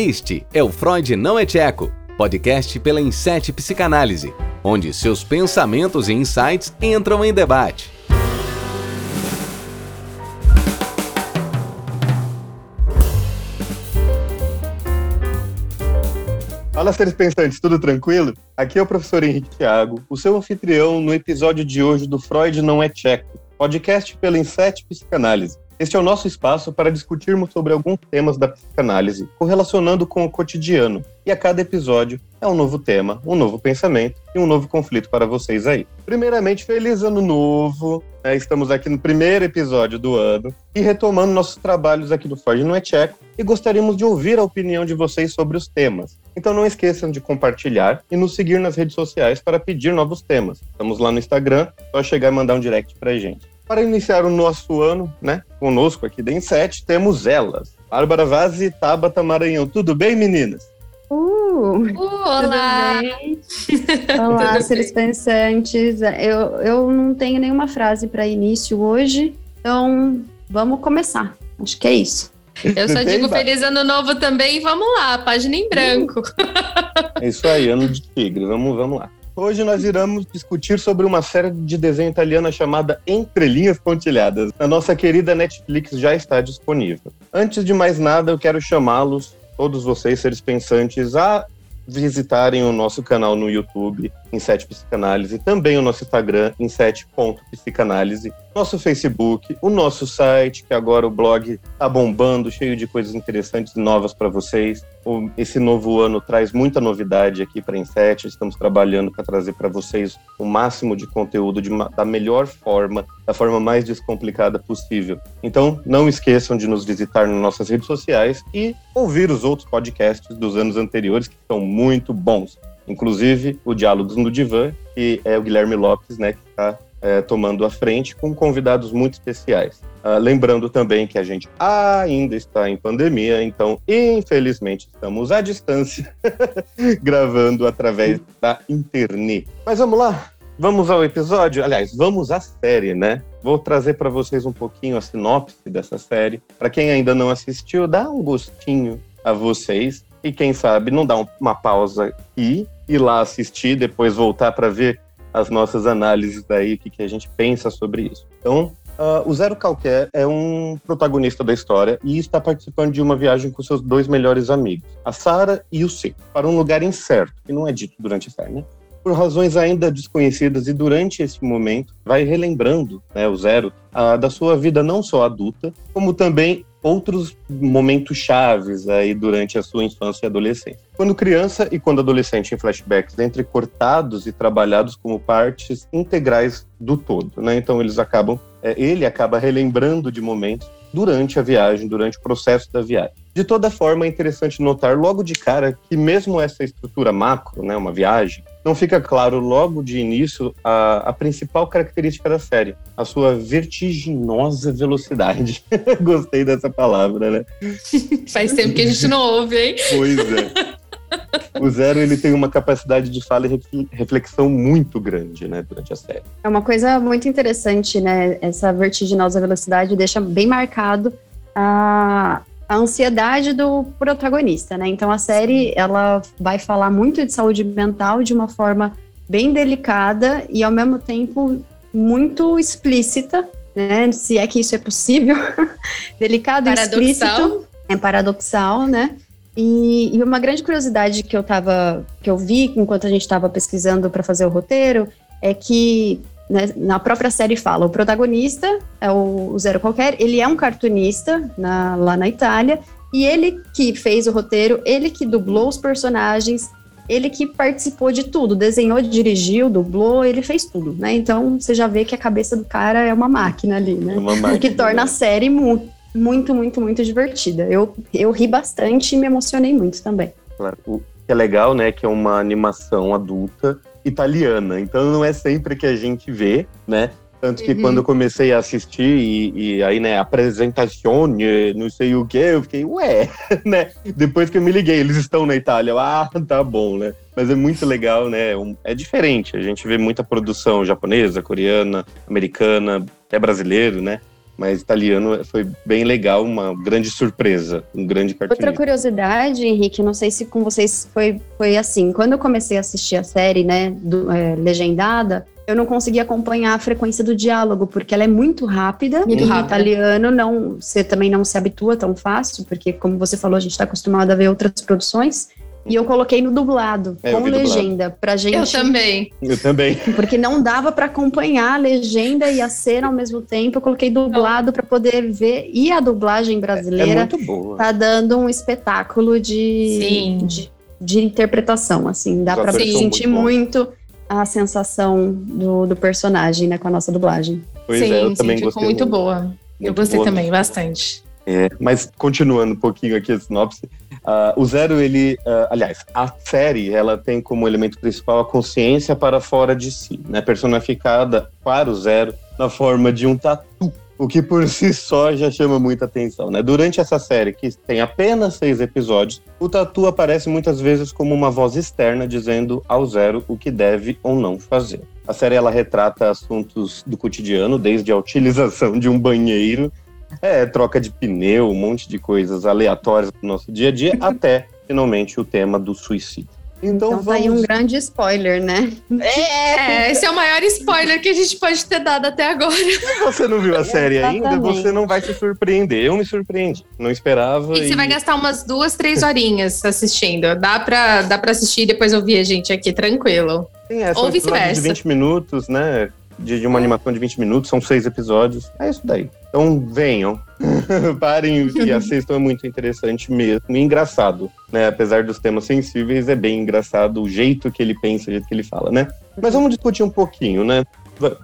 Este é o Freud Não é Tcheco, podcast pela Inset Psicanálise, onde seus pensamentos e insights entram em debate. Fala, seres pensantes, tudo tranquilo? Aqui é o professor Henrique Thiago, o seu anfitrião no episódio de hoje do Freud Não é Tcheco, podcast pela Inset Psicanálise. Este é o nosso espaço para discutirmos sobre alguns temas da psicanálise, correlacionando com o cotidiano. E a cada episódio é um novo tema, um novo pensamento e um novo conflito para vocês aí. Primeiramente, feliz ano novo! É, estamos aqui no primeiro episódio do ano e retomando nossos trabalhos aqui do Freud Não é Tcheco e gostaríamos de ouvir a opinião de vocês sobre os temas. Então não esqueçam de compartilhar e nos seguir nas redes sociais para pedir novos temas. Estamos lá no Instagram, só chegar e mandar um direct pra gente. Para iniciar o nosso ano, né, conosco aqui da Inset, temos elas. Bárbara Vaz e Tabata Maranhão. Tudo bem, meninas? Uh, Uh, olá! olá, seres pensantes. Eu, eu não tenho nenhuma frase para início hoje, então vamos começar. Acho que é isso. Eu só digo feliz ano novo também. Vamos lá, página em branco. É isso aí, ano de tigre. Vamos, vamos lá. Hoje nós iremos discutir sobre uma série de desenho italiana chamada Entre Linhas Pontilhadas. A nossa querida Netflix já está disponível. Antes de mais nada, eu quero chamá-los, todos vocês, seres pensantes, a visitarem o nosso canal no YouTube, Inset Psicanálise, também o nosso Instagram, Inset.psicanálise, nosso Facebook, o nosso site, que agora o blog tá bombando, cheio de coisas interessantes e novas para vocês. Esse novo ano traz muita novidade aqui para Inset, estamos trabalhando para trazer para vocês o máximo de conteúdo de ma- da melhor forma, da forma mais descomplicada possível. Então, não esqueçam de nos visitar nas nossas redes sociais e ouvir os outros podcasts dos anos anteriores, que são muito bons. Inclusive, o Diálogos no Divã, que é o Guilherme Lopes, né, que está tomando a frente, com convidados muito especiais. Ah, lembrando também que a gente ainda está em pandemia, então, infelizmente, estamos à distância, gravando através da internet. Mas vamos lá, vamos ao episódio. Aliás, vamos à série, né? Vou trazer para vocês um pouquinho a sinopse dessa série. Para quem ainda não assistiu, dá um gostinho a vocês. E quem sabe não dá um- uma pausa e ir lá assistir, depois voltar para ver as nossas análises daí, o que, que a gente pensa sobre isso. Então, ah, o Zero Qualquer é um protagonista da história e está participando de uma viagem com seus dois melhores amigos, a Sara e o C, para um lugar incerto, que não é dito durante a série, né? Por razões ainda desconhecidas e durante esse momento, vai relembrando né, o Zero ah, da sua vida não só adulta, como também outros momentos chaves aí durante a sua infância e adolescência. Quando criança e quando adolescente em flashbacks entrecortados e trabalhados como partes integrais do todo, né? Então eles acabam, é, ele acaba relembrando de momentos durante a viagem, durante o processo da viagem. De toda forma, é interessante notar logo de cara que mesmo essa estrutura macro, né, uma viagem, não fica claro logo de início a, a principal característica da série, a sua vertiginosa velocidade. Gostei dessa palavra, né? Faz tempo que a gente não ouve, hein? Pois é. O Zero ele tem uma capacidade de fala e refle- reflexão muito grande, né, durante a série. É uma coisa muito interessante, né? Essa vertiginosa velocidade deixa bem marcado a, a ansiedade do protagonista, né? Então a série ela vai falar muito de saúde mental de uma forma bem delicada e ao mesmo tempo muito explícita, né? Se é que isso é possível, delicado e explícito. Paradoxal. é paradoxal, né? E, e uma grande curiosidade que eu tava, que eu vi enquanto a gente estava pesquisando para fazer o roteiro é que né, na própria série fala o protagonista é o, o Zero Qualquer, ele é um cartunista na- lá na Itália e ele que fez o roteiro, ele que dublou os personagens, ele que participou de tudo, desenhou, dirigiu, dublou, ele fez tudo, né? Então você já vê que a cabeça do cara é uma máquina ali, né? É uma O que máquina, torna a né? série mu- muito, muito, muito divertida. Eu, eu ri bastante e me emocionei muito também. Claro. O que é legal, né, que é uma animação adulta italiana. Então não é sempre que a gente vê, né? Tanto que Uhum. quando eu comecei a assistir e, e aí, né, apresentação, não sei o que, eu fiquei, ué, né? Depois que eu me liguei, eles estão na Itália. Eu, ah, tá bom, né? Mas é muito legal, né? é diferente. A gente vê muita produção japonesa, coreana, americana, é brasileiro, né? Mas italiano foi bem legal, uma grande surpresa, um grande cartunista. Outra curiosidade, Henrique, não sei se com vocês foi, foi assim. Quando eu comecei a assistir a série, né, do, é, legendada, eu não consegui acompanhar a frequência do diálogo, porque ela é muito rápida. Muito e rápida. italiano não, você também não se habitua tão fácil, porque como você falou, a gente está acostumado a ver outras produções. E eu coloquei no dublado, É, eu com vi dublado. legenda, pra gente. Eu também. Eu também. Porque não dava para acompanhar a legenda e a cena ao mesmo tempo. Eu coloquei dublado para poder ver. E a dublagem É brasileira muito boa. tá dando um espetáculo de, Sim. de, de interpretação, assim. Dá Os para sentir muito muito a sensação do, do personagem, né, com a nossa dublagem. Pois sim, é, eu sim, também ficou gostei muito boa. eu Muito gostei boa também, mesmo. bastante. É, mas continuando um pouquinho aqui a sinopse, ah, o Zero, ele, ah, aliás, a série, ela tem como elemento principal a consciência para fora de si, né, personificada para o Zero na forma de um tatu, o que por si só já chama muita atenção, né? Durante essa série, que tem apenas seis episódios, o tatu aparece muitas vezes como uma voz externa dizendo ao Zero o que deve ou não fazer. A série ela retrata assuntos do cotidiano, desde a utilização de um banheiro é, troca de pneu, um monte de coisas aleatórias do nosso dia a dia, até finalmente o tema do suicídio. Então, Então, tá aí um vamos. grande spoiler, né? É, esse é o maior spoiler que a gente pode ter dado até agora. Se você não viu a série ainda, você não vai se surpreender. Eu me surpreendi. Não esperava. E você vai gastar umas duas, três horinhas assistindo. Dá pra, dá pra assistir e depois ouvir a gente aqui, tranquilo. Sim, é, ou vice-versa. de 20 minutos, né? De, de uma animação de 20 minutos, são seis episódios. É isso daí. Então venham, parem e assistam, é muito interessante mesmo. E engraçado, né? Apesar dos temas sensíveis, é bem engraçado o jeito que ele pensa, o jeito que ele fala, né? Mas vamos discutir um pouquinho, né?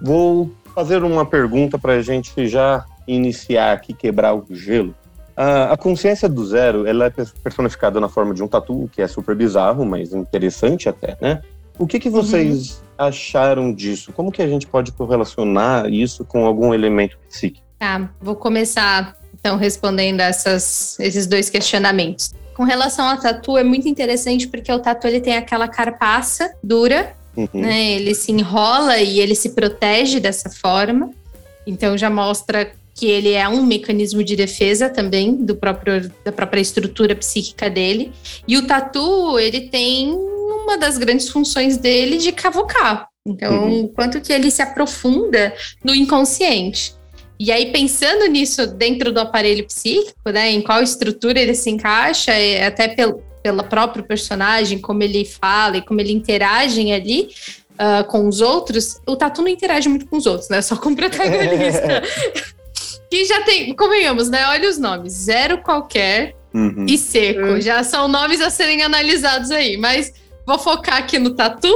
Vou fazer uma pergunta para a gente já iniciar aqui, quebrar o gelo. A, consciência do zero, ela é pers- personificada na forma de um tatu, que é super bizarro, mas interessante até, né? O que, que vocês acharam disso? Como que a gente pode correlacionar isso com algum elemento psíquico? Tá, vou começar então respondendo essas, esses dois questionamentos. Com relação ao tatu, é muito interessante porque o tatu ele tem aquela carpaça dura, Uhum. né? Ele se enrola e ele se protege dessa forma. Então já mostra que ele é um mecanismo de defesa também do próprio, da própria estrutura psíquica dele. E o tatu, ele tem uma das grandes funções dele de cavocar. Então, Uhum. o quanto que ele se aprofunda no inconsciente. E aí, pensando nisso dentro do aparelho psíquico, né, em qual estrutura ele se encaixa, é, até pel, pela próprio personagem, como ele fala e como ele interage ali ah, com os outros, o Tatu não interage muito com os outros, né? Só com o protagonista. que já tem, convenhamos, né? Olha os nomes: Zero Qualquer Uhum. e Seco. Hum. Já são nomes a serem analisados aí, mas. Vou focar aqui no Tatu,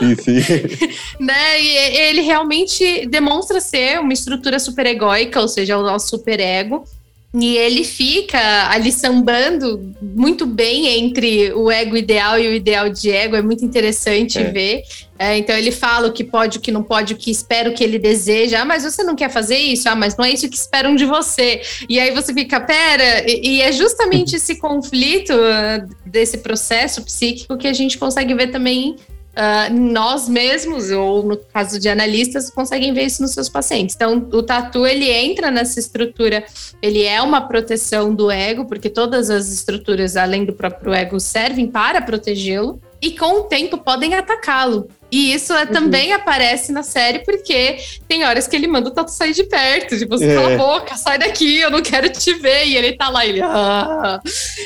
isso. né? E ele realmente demonstra ser uma estrutura super egóica, ou seja, o nosso super ego. E ele fica ali sambando muito bem entre o ego ideal e o ideal de ego. É muito interessante É. ver. É, então ele fala o que pode, o que não pode, o que espera, o que ele deseja. Ah, mas você não quer fazer isso? Ah, mas não é isso que esperam de você. E aí você fica, pera, e, e é justamente esse conflito ah, desse processo psíquico que a gente consegue ver também ah, nós mesmos, ou no caso de analistas, conseguem ver isso nos seus pacientes. Então, o tatu, ele entra nessa estrutura, ele é uma proteção do ego, porque todas as estruturas, além do próprio ego, servem para protegê-lo, e com o tempo podem atacá-lo. E isso é, também aparece na série, porque tem horas que ele manda o tatu sair de perto, tipo, você É. cala a boca, sai daqui, eu não quero te ver, e ele tá lá, ele... Ah.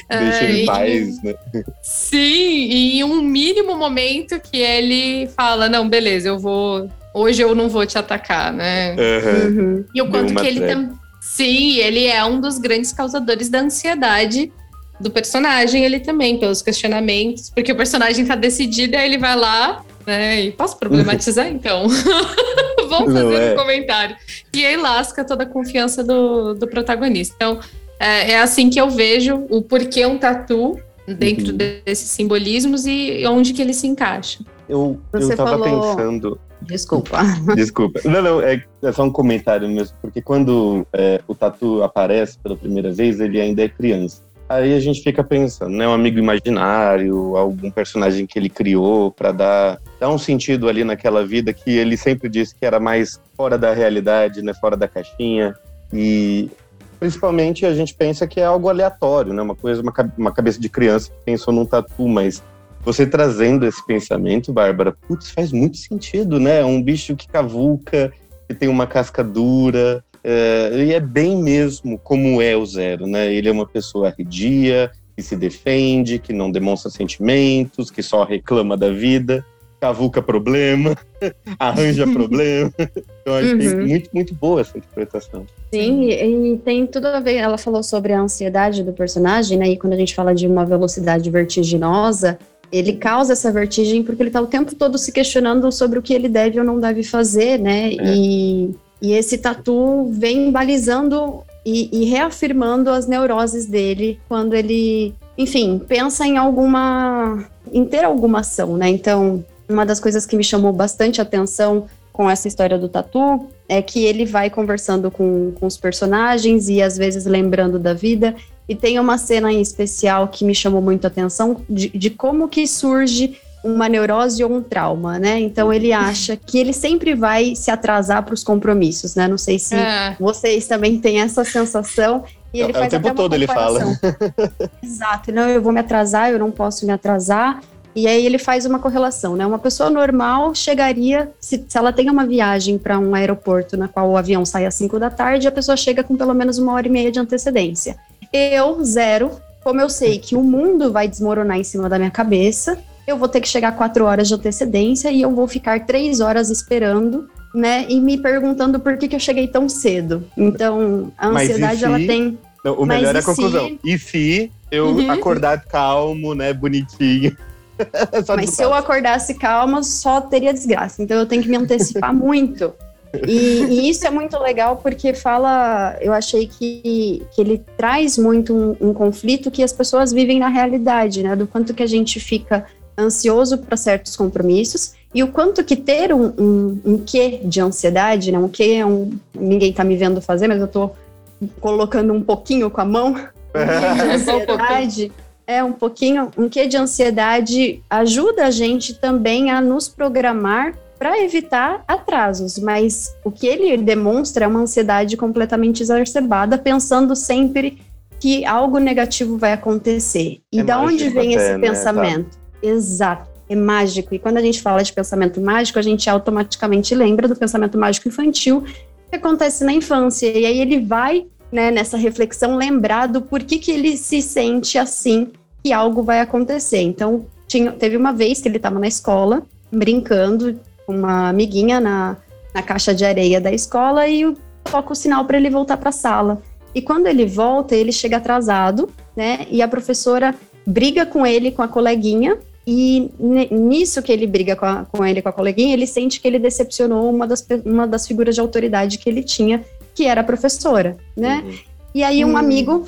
Deixa ele em paz, né? Sim, e em um mínimo momento que ele fala: Não, beleza, eu vou. Hoje eu não vou te atacar, né? Aham. Uhum. E o quanto que ele também. Sim, ele é um dos grandes causadores da ansiedade do personagem, ele também, pelos questionamentos, porque o personagem tá decidido, aí ele vai lá, né? E posso problematizar então? Vamos Não, fazer é. um comentário. E aí lasca toda a confiança do, do protagonista. Então, é, é assim que eu vejo o porquê um tatu dentro Uhum. desses simbolismos e onde que ele se encaixa. Eu, Você eu tava falou- pensando. Desculpa. Desculpa. Não, não, é, é só um comentário mesmo, porque quando é, o Tatu aparece pela primeira vez, ele ainda é criança. Aí a gente fica pensando, né? Um amigo imaginário, algum personagem que ele criou para dar, dar um sentido ali naquela vida que ele sempre disse que era mais fora da realidade, né? Fora da caixinha. E principalmente a gente pensa que é algo aleatório, né? Uma coisa, uma, uma cabeça de criança que pensou num tatu, mas você trazendo esse pensamento, Bárbara, putz, faz muito sentido, né? Um bicho que cavuca, que tem uma casca dura, é, e é bem mesmo como é o Zero, né? Ele é uma pessoa arredia, que se defende, que não demonstra sentimentos, que só reclama da vida, cavuca problema, arranja problema. Então acho uhum. que é muito, muito boa essa interpretação. Sim, e, e, tem tudo a ver. Ela falou sobre a ansiedade do personagem, né? E quando a gente fala de uma velocidade vertiginosa, ele causa essa vertigem porque ele está o tempo todo se questionando sobre o que ele deve ou não deve fazer, né? É. E, e esse tatu vem balizando e, e reafirmando as neuroses dele quando ele, enfim, pensa em alguma. em ter alguma ação, né? Então, uma das coisas que me chamou bastante atenção com essa história do tatu é que ele vai conversando com, com os personagens e às vezes lembrando da vida. E tem uma cena em especial que me chamou muito atenção de, de como que surge uma neurose ou um trauma, né? Então ele acha que ele sempre vai se atrasar para os compromissos, né? Não sei se é. vocês também têm essa sensação. E ele é, faz o tempo todo ele fala. Exato. Não, eu vou me atrasar, eu não posso me atrasar. E aí ele faz uma correlação, né? Uma pessoa normal chegaria, se, se ela tem uma viagem para um aeroporto na qual o avião sai às 5 da tarde, a pessoa chega com pelo menos uma hora e meia de antecedência. Eu, zero, como eu sei que o mundo vai desmoronar em cima da minha cabeça, eu vou ter que chegar quatro horas de antecedência e eu vou ficar três horas esperando, né? E me perguntando por que, que eu cheguei tão cedo. Então, a ansiedade, ela tem. Não, o melhor é a conclusão. Se... E se eu uhum. acordar calmo, né? Bonitinho. Mas se eu acordasse calma, só teria desgraça. Então eu tenho que me antecipar muito. E, e, isso é muito legal porque fala, eu achei que, que ele traz muito um, um, conflito que as pessoas vivem na realidade, né? Do quanto que a gente fica ansioso para certos compromissos e o quanto que ter um, um, um quê de ansiedade, né? Um quê é um. Ninguém está me vendo fazer, mas eu estou colocando um pouquinho com a mão. de ansiedade. É um pouquinho, um quê de ansiedade ajuda a gente também a nos programar para evitar atrasos, mas o que ele demonstra é uma ansiedade completamente exacerbada, pensando sempre que algo negativo vai acontecer. E é da onde vem até, esse né? pensamento? Tá. Exato. É mágico. E quando a gente fala de pensamento mágico, a gente automaticamente lembra do pensamento mágico infantil que acontece na infância. E aí ele vai, né, nessa reflexão, lembrar do porquê que ele se sente assim, que algo vai acontecer. Então, tinha, teve uma vez que ele estava na escola, brincando com uma amiguinha na, na caixa de areia da escola e toca o sinal para ele voltar para a sala. E quando ele volta, ele chega atrasado, né? E a professora briga com ele, com a coleguinha, e nisso que ele briga com, a, com ele, com a coleguinha, ele sente que ele decepcionou uma das, uma das figuras de autoridade que ele tinha, que era a professora, né? Uhum. E aí um uhum. amigo,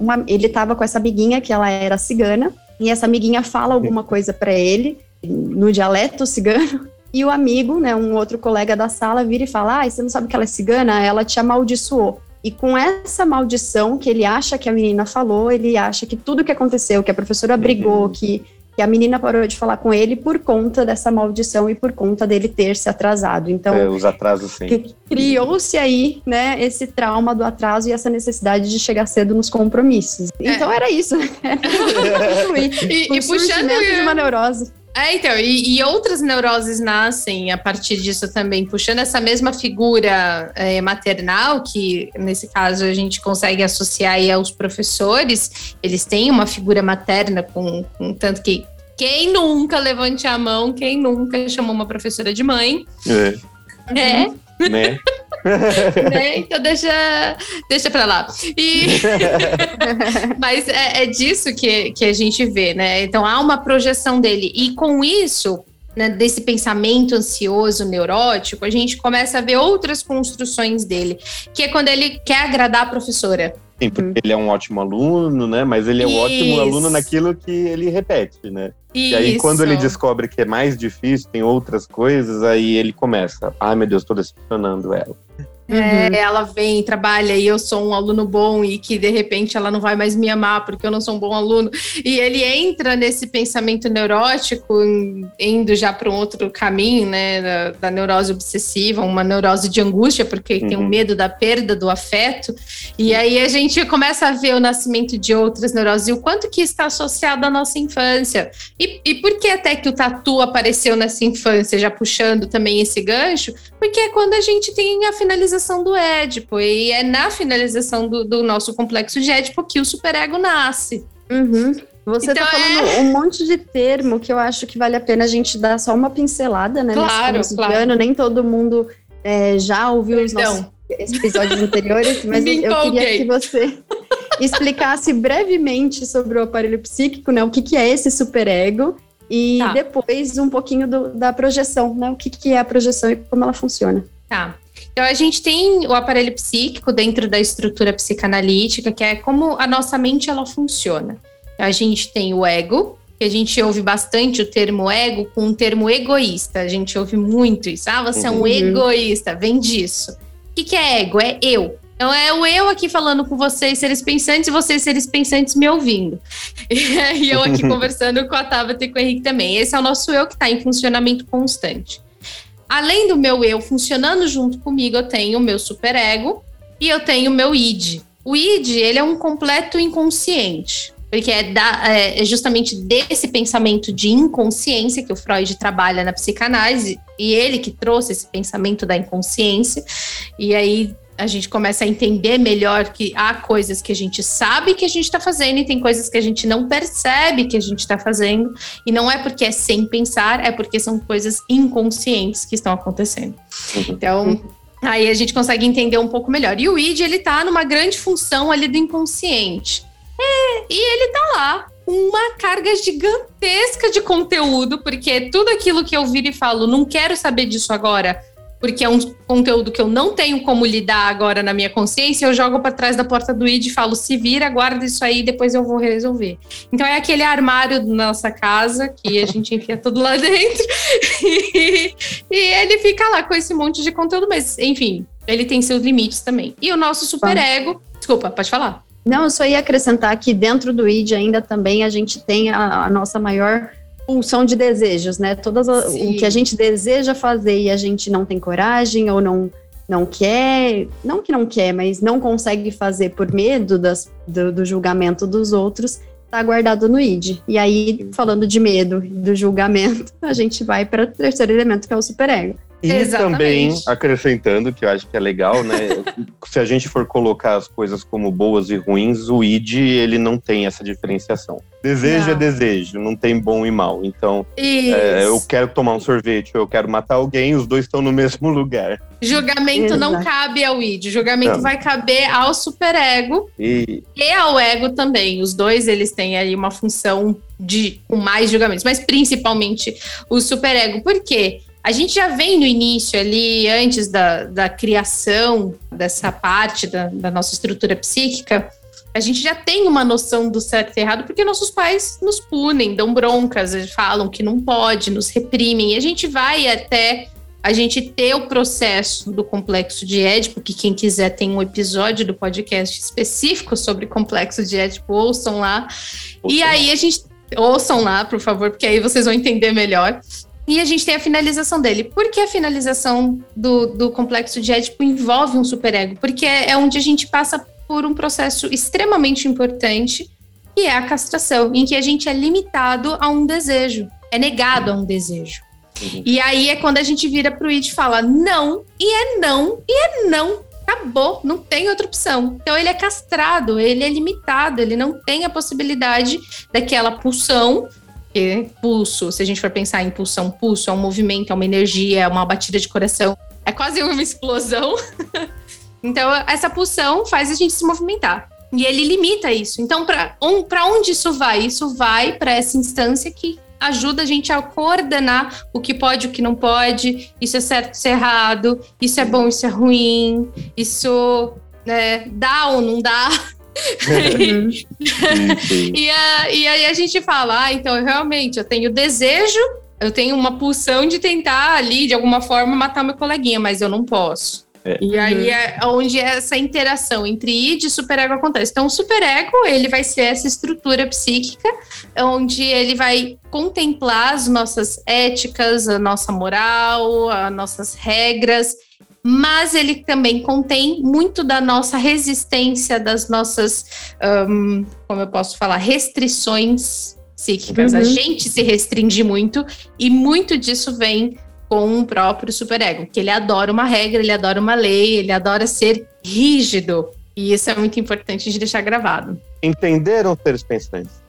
uma, ele tava com essa amiguinha, que ela era cigana, e essa amiguinha fala alguma coisa para ele, no dialeto cigano, e o amigo, né, um outro colega da sala, vira e fala, ah, você não sabe que ela é cigana? Ela te amaldiçoou. E com essa maldição que ele acha que a menina falou, ele acha que tudo que aconteceu, que a professora brigou, uhum. que, que a menina parou de falar com ele por conta dessa maldição e por conta dele ter se atrasado. Então, é, os atrasos sim. Criou-se aí, né, esse trauma do atraso e essa necessidade de chegar cedo nos compromissos. É. Então era isso. e, e puxando de uma neurose. É, então, e, e, outras neuroses nascem a partir disso também, puxando essa mesma figura é, maternal, que nesse caso a gente consegue associar aí aos professores, eles têm uma figura materna, com, com tanto que quem nunca levante a mão, quem nunca chamou uma professora de mãe. É. É. Né? né? Então deixa, deixa pra lá. E... Mas é, é, disso que, que a gente vê, né? Então há uma projeção dele. E com isso, né, desse pensamento ansioso, neurótico, a gente começa a ver outras construções dele, que é quando ele quer agradar a professora. Sim, porque uhum. ele é um ótimo aluno, né? Mas ele é um ótimo aluno naquilo que ele repete, né? Isso. E aí, quando ele descobre que é mais difícil, tem outras coisas, aí ele começa. Ai, meu Deus, tô decepcionando ela. Uhum. É, ela vem, trabalha e eu sou um aluno bom e que de repente ela não vai mais me amar porque eu não sou um bom aluno. E ele entra nesse pensamento neurótico, indo já para um outro caminho, né, da, da, neurose obsessiva, uma neurose de angústia, porque uhum. tem um medo da perda do afeto. E aí a gente começa a ver o nascimento de outras neuroses e o quanto que está associado à nossa infância. E, e por que até que o tatu apareceu nessa infância, já puxando também esse gancho? Porque é quando a gente tem a finalização do Édipo, e é na finalização do, do nosso complexo de Édipo que o superego nasce. Uhum. Você está então, falando é... um monte de termo que eu acho que vale a pena a gente dar só uma pincelada, né? Claro, claro. Nem todo mundo é, já ouviu os nossos episódios anteriores, mas eu queria que você explicasse brevemente sobre o aparelho psíquico, né? O que, que é esse superego e tá. depois um pouquinho do, da projeção, né? O que, que é a projeção e como ela funciona. Tá. Então, a gente tem o aparelho psíquico dentro da estrutura psicanalítica, que é como a nossa mente ela funciona. Então, a gente tem o ego, que a gente ouve bastante o termo ego com o termo egoísta. A gente ouve muito isso. Ah, você é um uhum. egoísta, vem disso. O que, que é ego? É eu. Então é o eu aqui falando com vocês, seres pensantes, e vocês, seres pensantes, me ouvindo. E eu aqui conversando com a Tabata e com o Henrique também. Esse é o nosso eu que está em funcionamento constante além do meu eu funcionando junto comigo, eu tenho o meu superego e eu tenho o meu id. O id, ele é um completo inconsciente. Porque é, da, é, justamente desse pensamento de inconsciência que o Freud trabalha na psicanálise, e ele que trouxe esse pensamento da inconsciência. E aí a gente começa a entender melhor que há coisas que a gente sabe que a gente está fazendo e tem coisas que a gente não percebe que a gente está fazendo. E não é porque é sem pensar, é porque são coisas inconscientes que estão acontecendo. Uhum. Então, aí a gente consegue entender um pouco melhor. E o id, ele tá numa grande função ali do inconsciente. É, e ele tá lá uma carga gigantesca de conteúdo, porque tudo aquilo que eu viro e falo, não quero saber disso agora, porque é um conteúdo que eu não tenho como lidar agora na minha consciência, eu jogo para trás da porta do ID e falo: se vira, guarda isso aí, depois eu vou resolver. Então é aquele armário da nossa casa que a gente enfia tudo lá dentro e, e ele fica lá com esse monte de conteúdo, mas enfim, ele tem seus limites também. E o nosso superego, desculpa, pode falar. Não, eu só ia acrescentar que dentro do ID ainda também a gente tem a, a nossa maior pulsão de desejos, né? Todas o que a gente deseja fazer e a gente não tem coragem ou não não quer, não que não quer, mas não consegue fazer por medo das, do, do julgamento dos outros, está guardado no id. E aí, falando de medo, do julgamento, a gente vai para o terceiro elemento, que é o superego. E Exatamente. também, acrescentando, que eu acho que é legal, né? se a gente for colocar as coisas como boas e ruins, o id, ele não tem essa diferenciação. Desejo é não. é desejo, não tem bom e mal. Então, é, eu quero tomar um sorvete, eu quero matar alguém, os dois estão no mesmo lugar. Julgamento Exato. não cabe ao id, julgamento não. vai caber ao superego e... e ao ego também. Os dois, eles têm aí uma função de com mais julgamentos, mas principalmente o superego. Por quê? A gente já vem no início ali, antes da, da criação dessa parte da, da nossa estrutura psíquica, a gente já tem uma noção do certo e errado, porque nossos pais nos punem, dão broncas, falam que não pode, nos reprimem, e a gente vai até a gente ter o processo do complexo de Édipo, que quem quiser tem um episódio do podcast específico sobre complexo de Édipo, ouçam lá. Ouçam. E aí a gente ouçam lá, por favor, porque aí vocês vão entender melhor. E a gente tem a finalização dele. Por que a finalização do, do complexo de Édipo envolve um superego? Porque é, onde a gente passa por um processo extremamente importante, que é a castração, em que a gente é limitado a um desejo, é negado a um desejo. Uhum. E aí é quando a gente vira pro Id e fala não, e é não, e é não. Acabou, não tem outra opção. Então ele é castrado, ele é limitado, ele não tem a possibilidade daquela pulsão porque pulso, se a gente for pensar em pulsão, pulso é um movimento, é uma energia, é uma batida de coração, é quase uma explosão. então, essa pulsão faz a gente se movimentar. E ele limita isso. Então, para onde isso vai? Isso vai para essa instância que ajuda a gente a coordenar o que pode, o que não pode, isso é certo, isso é errado, isso é bom, isso é ruim, isso né, dá ou não dá. e, a, e aí a gente fala, ah, então realmente eu tenho desejo, eu tenho uma pulsão de tentar ali, de alguma forma, matar meu coleguinha, mas eu não posso. É. E aí uhum. é onde essa interação entre id e superego acontece. Então, o superego, ele vai ser essa estrutura psíquica onde ele vai contemplar as nossas éticas, a nossa moral, as nossas regras, mas ele também contém muito da nossa resistência, das nossas, um, como eu posso falar, restrições psíquicas. Uhum. A gente se restringe muito e muito disso vem com o próprio superego, que ele adora uma regra, ele adora uma lei, ele adora ser rígido. E isso é muito importante de deixar gravado. Entenderam, seres pensantes?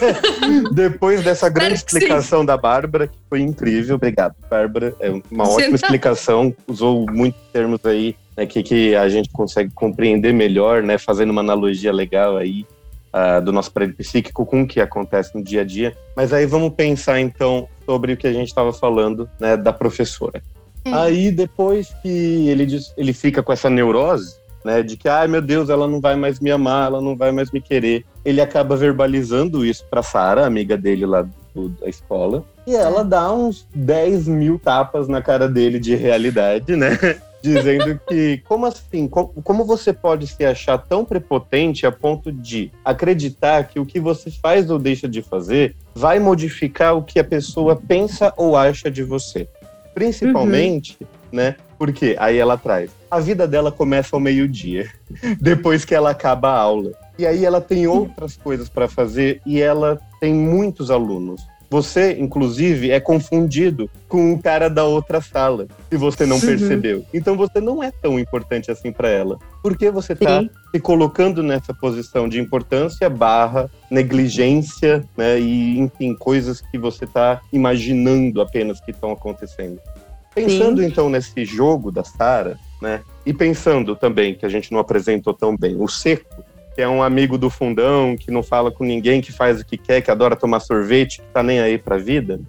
Depois dessa grande explicação da Bárbara, que foi incrível. Obrigado, Bárbara. É uma ótima explicação. Usou muitos termos aí né, que, que a gente consegue compreender melhor, né? Fazendo uma analogia legal aí uh, do nosso aparelho psíquico com o que acontece no dia a dia. Mas aí vamos pensar então sobre o que a gente estava falando, né, da professora. Hum. Aí depois que ele diz, ele fica com essa neurose, né, de que ai meu Deus, ela não vai mais me amar, ela não vai mais me querer. Ele acaba verbalizando isso para Sara, amiga dele lá do, da escola, e ela dá uns 10 mil tapas na cara dele de realidade, né? dizendo que, como assim? Como, como, você pode se achar tão prepotente a ponto de acreditar que o que você faz ou deixa de fazer vai modificar o que a pessoa pensa ou acha de você? Principalmente, uhum. né? Porque aí ela traz. A vida dela começa ao meio-dia, depois que ela acaba a aula. E aí ela tem outras coisas para fazer e ela tem muitos alunos. Você, inclusive, é confundido com o cara da outra sala, se você não uhum. percebeu. Então você não é tão importante assim para ela. Porque você está se colocando nessa posição de importância barra negligência, né? E, enfim, coisas que você está imaginando apenas que estão acontecendo. Pensando Sim. então nesse jogo da Sara, né? E pensando também que a gente não apresentou tão bem o seco, que é um amigo do fundão, que não fala com ninguém, que faz o que quer, que adora tomar sorvete, que tá nem aí pra vida.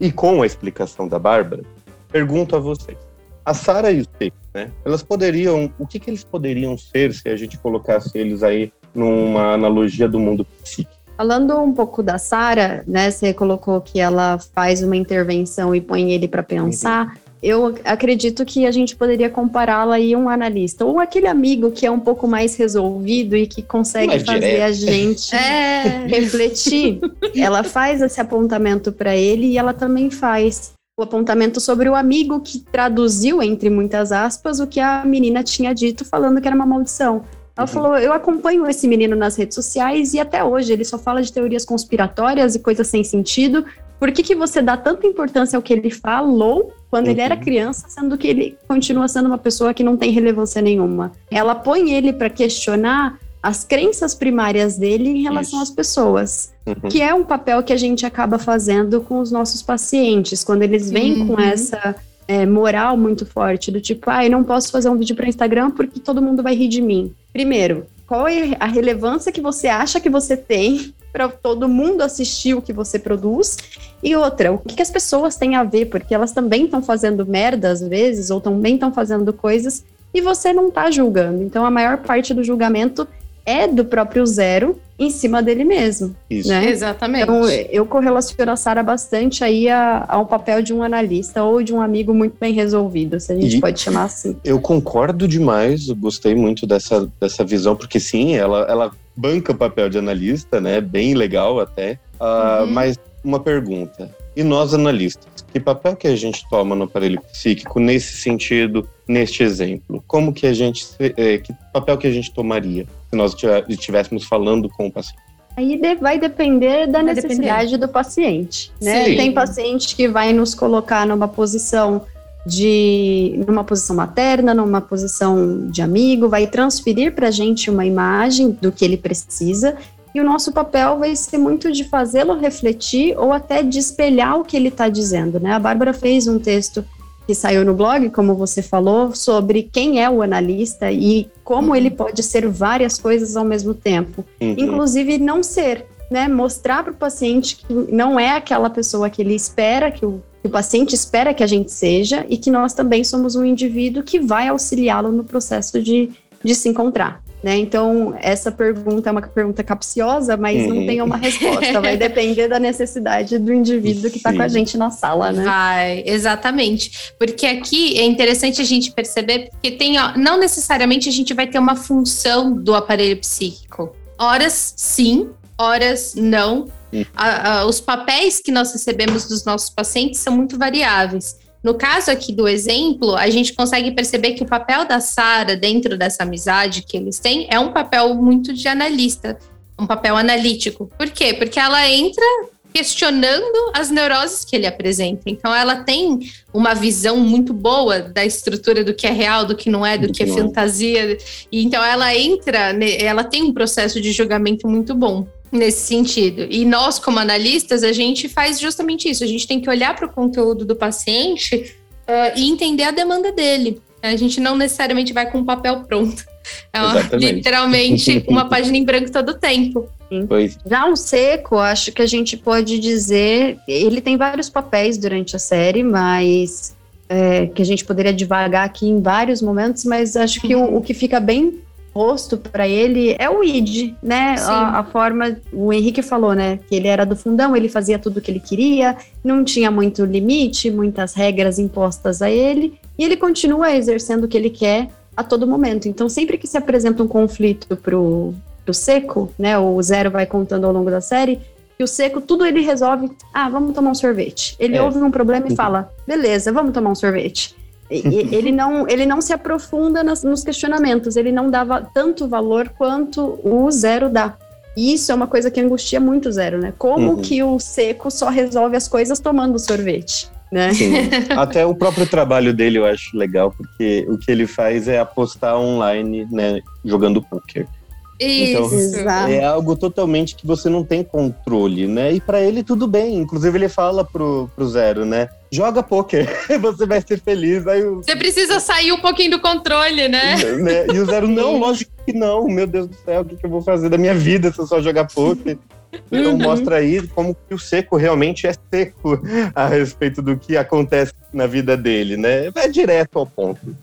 E com a explicação da Bárbara, pergunto a vocês. A Sara e o Seco, né? Elas poderiam. O que, que eles poderiam ser se a gente colocasse eles aí numa analogia do mundo psíquico? Falando um pouco da Sara, né? Você colocou que ela faz uma intervenção e põe ele para pensar. Uhum eu acredito que a gente poderia compará-la a um analista, ou aquele amigo que é um pouco mais resolvido e que consegue mais fazer direto. a gente é. refletir. Ela faz esse apontamento para ele e ela também faz o apontamento sobre o amigo que traduziu, entre muitas aspas, o que a menina tinha dito, falando que era uma maldição. Ela uhum. falou: Eu acompanho esse menino nas redes sociais e até hoje ele só fala de teorias conspiratórias e coisas sem sentido. Por que, que você dá tanta importância ao que ele falou quando uhum. ele era uhum. criança, sendo que ele continua sendo uma pessoa que não tem relevância nenhuma? Ela põe ele para questionar as crenças primárias dele em relação Isso. às pessoas, uhum. que é um papel que a gente acaba fazendo com os nossos pacientes, quando eles vêm uhum. com essa é, moral muito forte, do tipo, ah, eu não posso fazer um vídeo para Instagram porque todo mundo vai rir de mim. Primeiro, qual é a relevância que você acha que você tem para todo mundo assistir o que você produz. E outra, o que, que as pessoas têm a ver, porque elas também estão fazendo merda às vezes, ou também estão fazendo coisas, e você não está julgando. Então a maior parte do julgamento é do próprio zero em cima dele mesmo. Isso. Né? Exatamente. Então, eu correlaciono a Sara bastante aí a, ao papel de um analista ou de um amigo muito bem resolvido, se a gente e pode chamar assim. Eu concordo demais, gostei muito dessa, dessa visão, porque sim, ela, ela banca o papel de analista, né? Bem legal até. Uh, uhum. Mas uma pergunta. E nós, analistas, que papel que a gente toma no aparelho psíquico nesse sentido, neste exemplo? Como que a gente, é, que papel que a gente tomaria se nós estivéssemos falando com o paciente? Aí vai depender da vai necessidade depender. do paciente, né? Sim. Tem paciente que vai nos colocar numa posição de numa posição materna, numa posição de amigo, vai transferir para a gente uma imagem do que ele precisa e o nosso papel vai ser muito de fazê-lo refletir ou até de espelhar o que ele está dizendo, né? A Bárbara fez um texto que saiu no blog, como você falou, sobre quem é o analista e como uhum. ele pode ser várias coisas ao mesmo tempo, uhum. inclusive não ser, né? Mostrar para o paciente que não é aquela pessoa que ele espera que o que o paciente espera que a gente seja e que nós também somos um indivíduo que vai auxiliá-lo no processo de, de se encontrar. Né? Então, essa pergunta é uma pergunta capciosa, mas uhum. não tem uma resposta. Vai depender da necessidade do indivíduo que está com a gente na sala, né? Vai, exatamente. Porque aqui é interessante a gente perceber que tem, não necessariamente a gente vai ter uma função do aparelho psíquico. Horas sim, horas não. A, a, os papéis que nós recebemos dos nossos pacientes são muito variáveis. No caso aqui do exemplo, a gente consegue perceber que o papel da Sara dentro dessa amizade que eles têm é um papel muito de analista, um papel analítico. Por quê? Porque ela entra questionando as neuroses que ele apresenta. Então, ela tem uma visão muito boa da estrutura do que é real, do que não é, do que é, é fantasia. E então, ela entra, ela tem um processo de julgamento muito bom nesse sentido. E nós, como analistas, a gente faz justamente isso. A gente tem que olhar para o conteúdo do paciente uh, e entender a demanda dele. A gente não necessariamente vai com o papel pronto. É uma, literalmente uma página em branco todo o tempo. Pois. Já o seco, acho que a gente pode dizer, ele tem vários papéis durante a série, mas é, que a gente poderia divagar aqui em vários momentos, mas acho que o, o que fica bem rosto para ele é o id, né? A, a, forma, o Henrique falou, né? Que ele era do fundão, ele fazia tudo o que ele queria, não tinha muito limite, muitas regras impostas a ele, e ele continua exercendo o que ele quer a todo momento. Então, sempre que se apresenta um conflito pro, pro Seco, né? O Zero vai contando ao longo da série, que o Seco, tudo ele resolve, ah, vamos tomar um sorvete. Ele é. ouve um problema e fala, beleza, vamos tomar um sorvete ele, não, ele não se aprofunda nas, nos questionamentos, ele não dava tanto valor quanto o zero dá. E isso é uma coisa que angustia muito o zero, né? Como uhum. que o seco só resolve as coisas tomando sorvete? Né? Sim. Até o próprio trabalho dele eu acho legal, porque o que ele faz é apostar online, né, jogando poker. Então, Isso. é algo totalmente que você não tem controle, né? E para ele tudo bem. Inclusive ele fala pro, pro Zero, né? Joga poker, você vai ser feliz. Aí o... Você precisa sair um pouquinho do controle, né? né? E o Zero, não, lógico que não. Meu Deus do céu, o que, que eu vou fazer da minha vida se eu só jogar poker? Então uhum. mostra aí como que o seco realmente é seco a respeito do que acontece na vida dele, né? Vai direto ao ponto.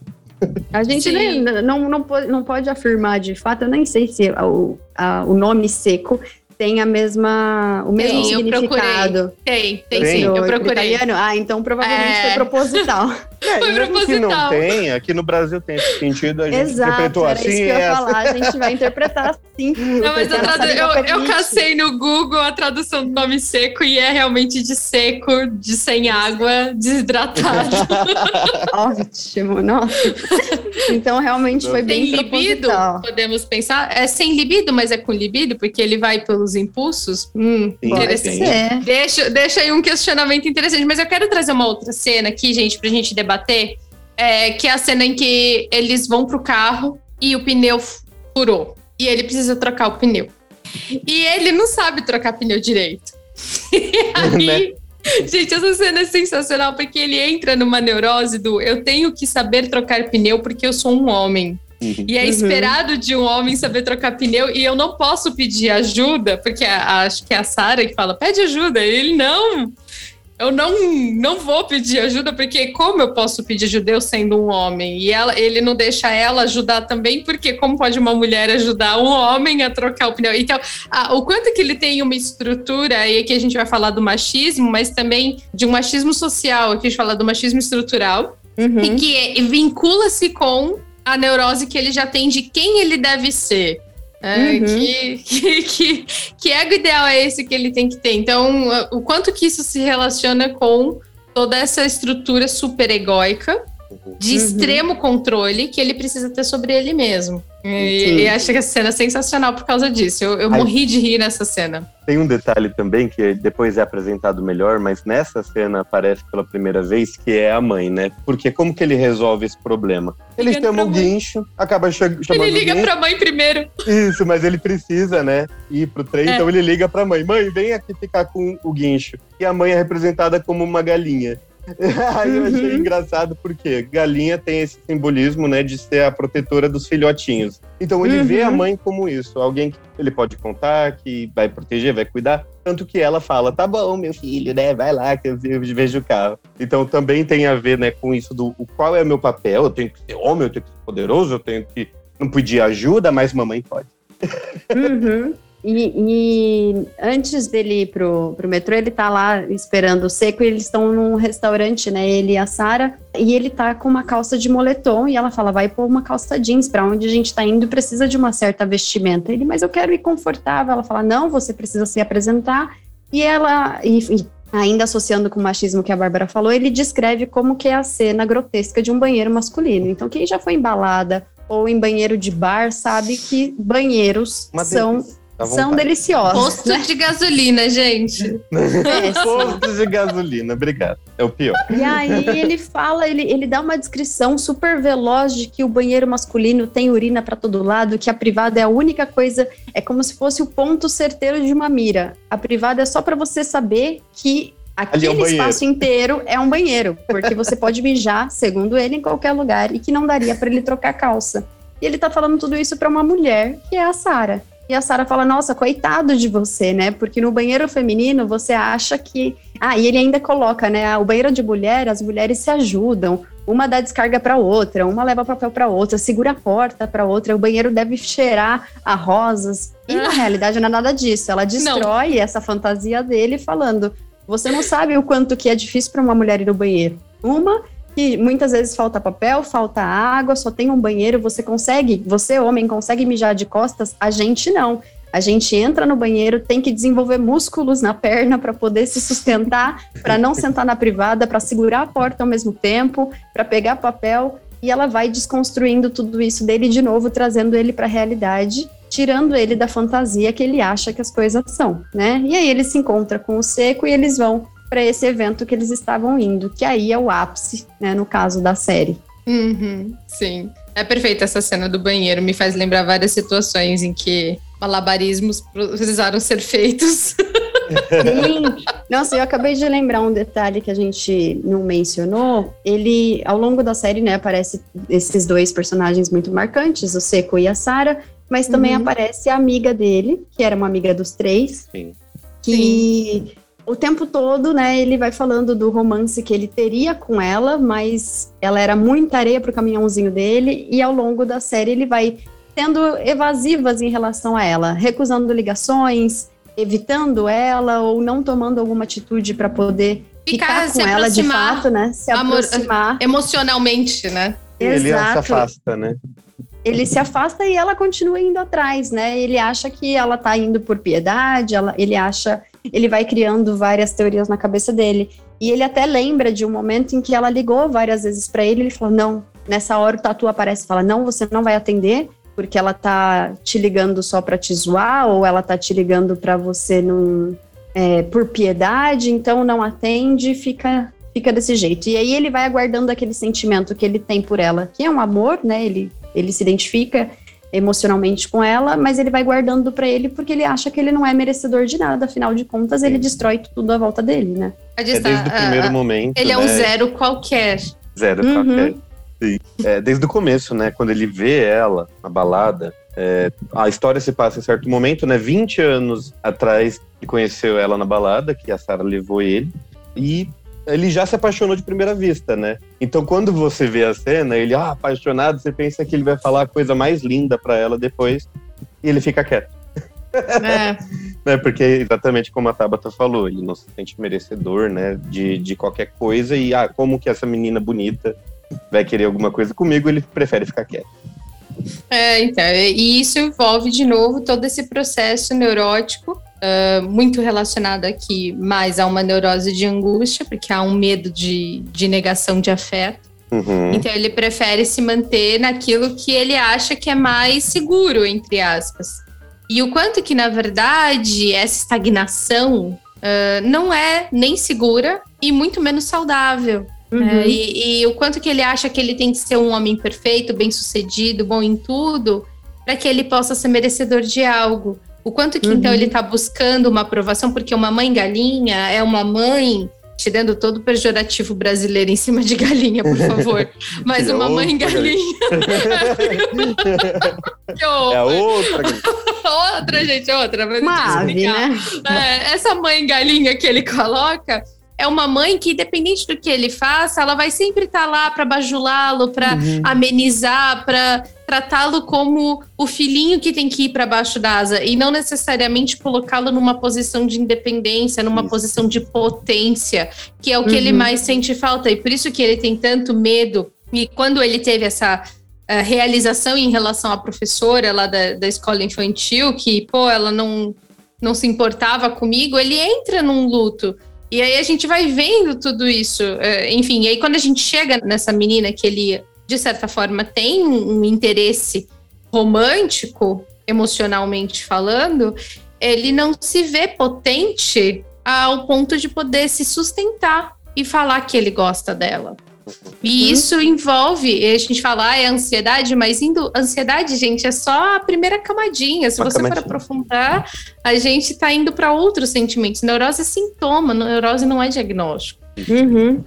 A gente nem, não, não, pode, não pode afirmar de fato, eu nem sei se o, a, o nome seco tem a mesma, o mesmo tem, significado. Tem, tem, tem sim, eu procurei. Italiano? Ah, então provavelmente é... foi proposital. É, foi proposital. que não tem, aqui no Brasil tem esse sentido, a gente Exato, interpretou era assim. Isso que eu ia falar, a gente vai interpretar assim. Não, mas tradu... eu, eu cacei no Google a tradução do nome seco e é realmente de seco, de sem água, desidratado. Ótimo, nossa. Então realmente foi bem Sem libido, podemos pensar. É sem libido, mas é com libido, porque ele vai pelos impulsos. Hum, Sim, interessante. É. Deixa, deixa aí um questionamento interessante, mas eu quero trazer uma outra cena aqui, gente, pra gente debater debater, é, que é a cena em que eles vão pro carro e o pneu furou. E ele precisa trocar o pneu. E ele não sabe trocar pneu direito. E aí, né? gente, essa cena é sensacional porque ele entra numa neurose do eu tenho que saber trocar pneu porque eu sou um homem. Uhum. E é esperado de um homem saber trocar pneu e eu não posso pedir ajuda, porque a, acho que é a Sara que fala: pede ajuda. E ele não eu não, não vou pedir ajuda, porque como eu posso pedir ajuda eu sendo um homem? E ela, ele não deixa ela ajudar também, porque como pode uma mulher ajudar um homem a trocar o pneu? Então, a, o quanto que ele tem uma estrutura, e aqui a gente vai falar do machismo, mas também de um machismo social, aqui a gente fala do machismo estrutural, uhum. e que vincula-se com a neurose que ele já tem de quem ele deve ser. É, uhum. que, que, que, que ego ideal é esse que ele tem que ter? Então, o quanto que isso se relaciona com toda essa estrutura super egóica de uhum. extremo controle que ele precisa ter sobre ele mesmo. E, e acho que a cena é sensacional por causa disso. Eu, eu morri de rir nessa cena. Tem um detalhe também que depois é apresentado melhor, mas nessa cena aparece pela primeira vez que é a mãe, né? Porque como que ele resolve esse problema? Ele chama o guincho, acaba chamando Ele liga pra mãe primeiro. Isso, mas ele precisa, né, ir pro trem, é. então ele liga pra mãe. Mãe, vem aqui ficar com o guincho. E a mãe é representada como uma galinha. Aí eu achei uhum. engraçado porque galinha tem esse simbolismo, né, de ser a protetora dos filhotinhos. Então ele uhum. vê a uhum. mãe como isso, alguém que ele pode contar, que vai proteger, vai cuidar. Tanto que ela fala, tá bom, meu filho, né, vai lá que eu vejo o carro. Então também tem a ver, né, com isso do qual é o meu papel, eu tenho que ser homem, eu tenho que ser poderoso, eu tenho que não pedir ajuda, mas mamãe pode. Uhum. E, e, antes dele ir pro, pro metrô, ele tá lá esperando o seco e eles estão num restaurante, né? Ele e a Sara, e ele tá com uma calça de moletom e ela fala: vai pôr uma calça jeans, para onde a gente tá indo precisa de uma certa vestimenta. Ele, mas eu quero ir confortável. Ela fala: não, você precisa se apresentar. E ela, e, e ainda associando com o machismo que a Bárbara falou, ele descreve como que é a cena grotesca de um banheiro masculino. Então, quem já foi embalada ou em banheiro de bar sabe que banheiros Uma são delícia. Dá são deliciosos. Posto né? de gasolina, gente. Postos de gasolina, obrigado. É o pior. E aí ele fala, ele, ele dá uma descrição super veloz de que o banheiro masculino tem urina para todo lado, que a privada é a única coisa, é como se fosse o ponto certeiro de uma mira. A privada é só para você saber que Ali aquele é um espaço inteiro é um banheiro, porque você pode mijar, segundo ele, em qualquer lugar e que não daria para ele trocar calça. E ele tá falando tudo isso para uma mulher, que é a Sara. E a Sara fala: "Nossa, coitado de você, né? Porque no banheiro feminino você acha que ah, e ele ainda coloca, né? O banheiro de mulher, as mulheres se ajudam. Uma dá descarga para outra, uma leva papel para outra, segura a porta para outra. O banheiro deve cheirar a rosas. E na Ah. realidade não é nada disso. Ela destrói essa fantasia dele falando: você não sabe o quanto que é difícil para uma mulher ir no banheiro. Uma que muitas vezes falta papel, falta água, só tem um banheiro, você consegue, você homem consegue mijar de costas, a gente não. A gente entra no banheiro, tem que desenvolver músculos na perna para poder se sustentar, para não sentar na privada, para segurar a porta ao mesmo tempo, para pegar papel. E ela vai desconstruindo tudo isso dele de novo, trazendo ele para a realidade, tirando ele da fantasia que ele acha que as coisas são, né? E aí ele se encontra com o Seco e eles vão para esse evento que eles estavam indo, que aí é o ápice, né, no caso da série. Uhum, sim. É perfeita essa cena do banheiro, me faz lembrar várias situações em que malabarismos precisaram ser feitos. Sim. Nossa, eu acabei de lembrar um detalhe que a gente não mencionou. Ele, ao longo da série, né, aparece esses dois personagens muito marcantes, o Seco e a Sara, mas também Uhum. aparece a amiga dele, que era uma amiga dos três, Sim. que o tempo todo, né, ele vai falando do romance que ele teria com ela, mas ela era muita areia pro caminhãozinho dele, e ao longo da série ele vai sendo evasivas em relação a ela, recusando ligações, evitando ela ou não tomando alguma atitude para poder ficar, Ficar, se com ela de fato, né, se Amor- aproximar. emocionalmente, né? Ele se Exato. afasta, né? ele se afasta e ela continua indo atrás, né? Ele acha que ela tá indo por piedade, ela- ele acha, ele vai criando várias teorias na cabeça dele. E ele até lembra de um momento em que ela ligou várias vezes para ele, ele falou: "Não". Nessa hora o Tatu aparece fala: "Não, você não vai atender, porque ela tá te ligando só para te zoar ou ela tá te ligando para você não é, por piedade, então não atende, fica fica desse jeito. E aí ele vai aguardando aquele sentimento que ele tem por ela, que é um amor, né? Ele ele se identifica emocionalmente com ela, mas ele vai guardando pra ele porque ele acha que ele não é merecedor de nada, afinal de contas ele destrói tudo à volta dele, né? A É desde o primeiro momento. Ele é um né? zero qualquer. Zero Uhum. qualquer. Sim. É, desde o começo, né? Quando ele vê ela na balada, é, a história se passa em certo momento, né? 20 anos atrás que conheceu ela na balada, que a Sarah levou ele, e ele já se apaixonou de primeira vista, né? Então, quando você vê a cena, ele, ah, apaixonado, você pensa que ele vai falar a coisa mais linda pra ela depois, e ele fica quieto. É. né? Porque exatamente como a Tabata falou, ele não se sente merecedor, né? De, de qualquer coisa, e ah, como que essa menina bonita vai querer alguma coisa comigo, ele prefere ficar quieto. É, então, e isso envolve de novo todo esse processo neurótico, ah, muito relacionado aqui mais a uma neurose de angústia, porque há um medo de, de negação de afeto. Uhum. Então ele prefere se manter naquilo que ele acha que é mais seguro, entre aspas. E o quanto que, na verdade, essa estagnação ah, não é nem segura e muito menos saudável. É, e, e o quanto que ele acha que ele tem que ser um homem perfeito, bem sucedido, bom em tudo, para que ele possa ser merecedor de algo. O quanto que então Uhum. ele está buscando uma aprovação, porque uma mãe galinha é uma mãe, tirando todo o pejorativo brasileiro em cima de galinha, por favor, mas uma mãe galinha. que É horror. outra. outra, gente, outra. mas ave, né? É, essa mãe galinha que ele coloca é uma mãe que, independente do que ele faça, ela vai sempre estar tá lá para bajulá-lo, para uhum. amenizar, para tratá-lo como o filhinho que tem que ir para baixo da asa e não necessariamente colocá-lo numa posição de independência, numa isso. posição de potência, que é o que uhum. ele mais sente falta e por isso que ele tem tanto medo. E quando ele teve essa uh, realização em relação à professora lá da, da escola infantil, que, pô, ela não, não se importava comigo, ele entra num luto. E aí a gente vai vendo tudo isso. Uh, enfim, aí quando a gente chega nessa menina que ele, de certa forma, tem um interesse romântico, emocionalmente falando, ele não se vê potente ao ponto de poder se sustentar e falar que ele gosta dela. E uhum. isso envolve, a gente fala, ah, é ansiedade, mas indo, ansiedade, gente, é só a primeira camadinha. Se Uma você camadinha. for aprofundar, a gente está indo para outros sentimentos. Neurose é sintoma, neurose não é diagnóstico. Uhum.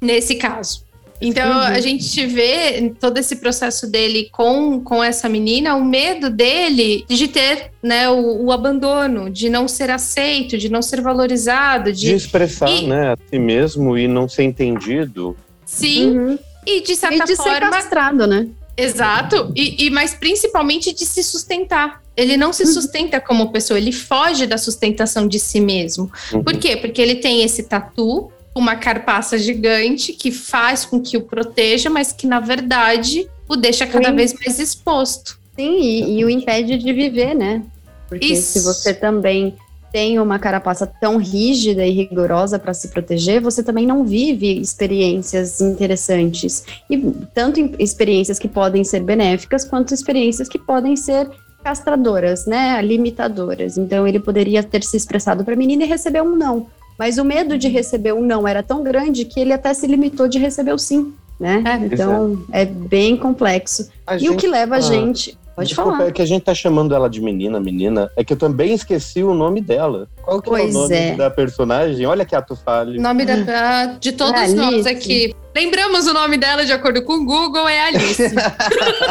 Nesse caso. Então, uhum. a gente vê todo esse processo dele com, com essa menina, o medo dele de ter né, o, o abandono, de não ser aceito, de não ser valorizado. De, de expressar e, né, a si mesmo e não ser entendido. Sim. Uhum. E de certa e de forma. Ser castrado, né? Exato. E, e mas principalmente de se sustentar. Ele não se uhum. sustenta como pessoa, ele foge da sustentação de si mesmo. Uhum. Por quê? Porque ele tem esse tatu, uma carpaça gigante que faz com que o proteja, mas que na verdade o deixa cada Sim. vez mais exposto. Sim, e, e, o impede de viver, né? Porque Isso. se você também tem uma carapaça tão rígida e rigorosa para se proteger, você também não vive experiências interessantes. E tanto experiências que podem ser benéficas, quanto experiências que podem ser castradoras, né, limitadoras. Então ele poderia ter se expressado para a menina e receber um não. Mas o medo de receber um não era tão grande que ele até se limitou de receber o sim, né? É, então é. é bem complexo. A e gente, o que leva a gente Pode Desculpa, falar. é que a gente tá chamando ela de menina, menina. É que eu também esqueci o nome dela. Qual que pois é o nome é. da personagem? Olha que ato falho. Nome da, de todos é nós aqui. Lembramos o nome dela de acordo com o Google, é Alice.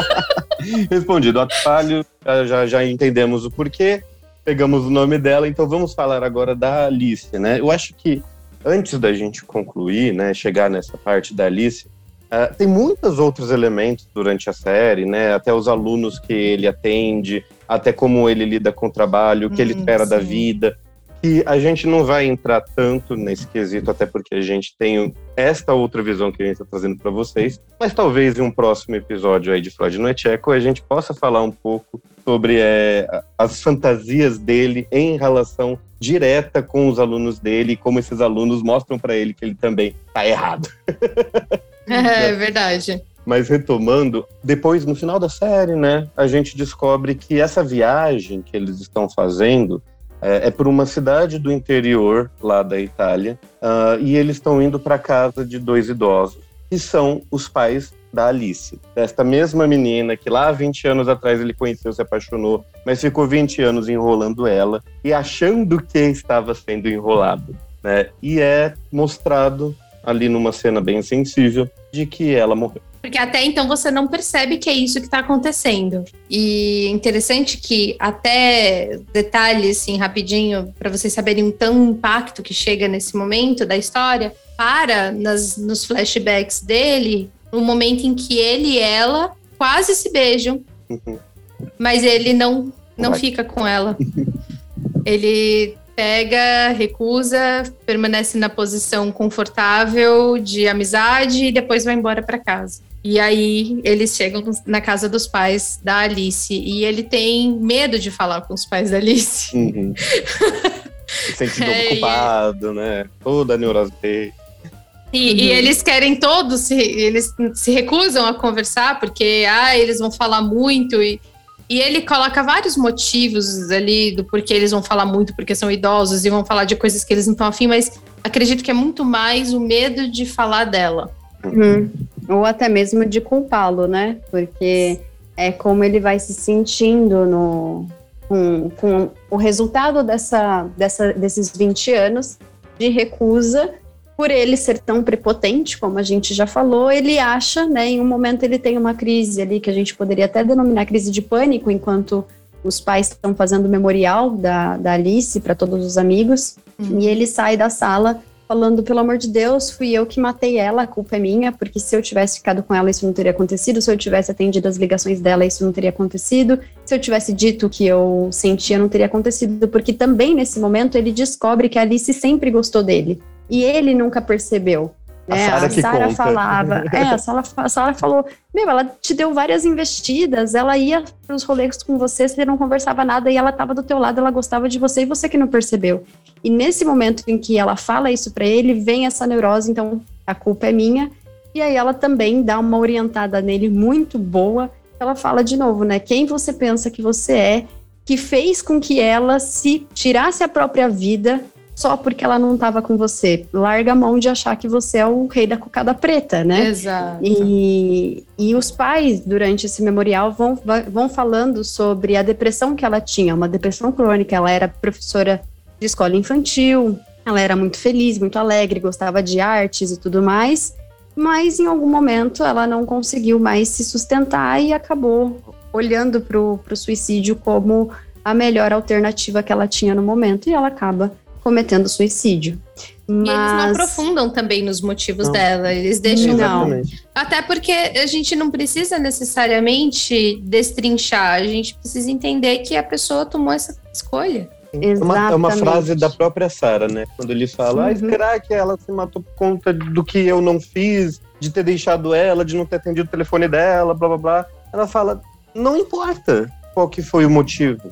Respondido, ato falho. Já, já entendemos o porquê. Pegamos o nome dela, então vamos falar agora da Alice, né? Eu acho que antes da gente concluir, né, chegar nessa parte da Alice, Uh, tem muitos outros elementos durante a série, né? Até os alunos que ele atende, até como ele lida com o trabalho, o que hum, ele espera sim. da vida. E a gente não vai entrar tanto nesse quesito, até porque a gente tem esta outra visão que a gente está trazendo para vocês. Mas talvez em um próximo episódio aí de Freud no Echeco a gente possa falar um pouco sobre é, as fantasias dele em relação direta com os alunos dele e como esses alunos mostram para ele que ele também está errado. É, é verdade. Mas retomando, depois, no final da série, né, a gente descobre que essa viagem que eles estão fazendo é, é por uma cidade do interior, lá da Itália, uh, e eles estão indo para casa de dois idosos, que são os pais da Alice, desta mesma menina que lá 20 anos atrás ele conheceu, se apaixonou, mas ficou 20 anos enrolando ela e achando que estava sendo enrolado. Né? E é mostrado ali numa cena bem sensível de que ela morreu. Porque até então você não percebe que é isso que está acontecendo. E interessante que até detalhes, assim, rapidinho, para vocês saberem o tão impacto que chega nesse momento da história, para nas, nos flashbacks dele, no momento em que ele e ela quase se beijam, uhum. mas ele não, não fica com ela. ele pega, recusa, permanece na posição confortável de amizade e depois vai embora para casa. E aí eles chegam na casa dos pais da Alice e ele tem medo de falar com os pais da Alice. Uhum. Sente é, culpado, né? Toda a neurose dele. E, uhum. e, eles querem todos, se, eles se recusam a conversar porque ah, eles vão falar muito e e ele coloca vários motivos ali do porquê eles vão falar muito, porque são idosos e vão falar de coisas que eles não estão afim, mas acredito que é muito mais o medo de falar dela. Uhum. Ou até mesmo de culpá-lo, né? Porque é como ele vai se sentindo no, com, com o resultado dessa, dessa, desses 20 anos de recusa por ele ser tão prepotente, como a gente já falou, ele acha, né, em um momento ele tem uma crise ali que a gente poderia até denominar crise de pânico, enquanto os pais estão fazendo o memorial da, da Alice para todos os amigos, uhum. e ele sai da sala falando, pelo amor de Deus, fui eu que matei ela, a culpa é minha, porque se eu tivesse ficado com ela, isso não teria acontecido, se eu tivesse atendido as ligações dela, isso não teria acontecido, se eu tivesse dito o que eu sentia, não teria acontecido, porque também nesse momento ele descobre que a Alice sempre gostou dele, e ele nunca percebeu. Né? A Sara falava, é, a Sara, falou, meu, ela te deu várias investidas, ela ia para os rolês com você, você não conversava nada e ela estava do teu lado, ela gostava de você e você que não percebeu. E nesse momento em que ela fala isso para ele, vem essa neurose, então a culpa é minha. E aí ela também dá uma orientada nele muito boa. Ela fala de novo, né? Quem você pensa que você é, que fez com que ela se tirasse a própria vida só porque ela não estava com você. Larga a mão de achar que você é o rei da cocada preta, né? Exato. E, e os pais, durante esse memorial, vão, vão falando sobre a depressão que ela tinha, uma depressão crônica. Ela era professora de escola infantil. Ela era muito feliz, muito alegre, gostava de artes e tudo mais, mas em algum momento ela não conseguiu mais se sustentar e acabou olhando para o suicídio como a melhor alternativa que ela tinha no momento e ela acaba cometendo suicídio. Mas... E eles não aprofundam também nos motivos não. dela, eles deixam. Não. Até porque a gente não precisa necessariamente destrinchar, a gente precisa entender que a pessoa tomou essa escolha. É uma, é uma frase da própria Sara, né? Quando ele fala, uhum. ah, será que ela se matou por conta do que eu não fiz, de ter deixado ela, de não ter atendido o telefone dela, blá blá blá. Ela fala, não importa qual que foi o motivo.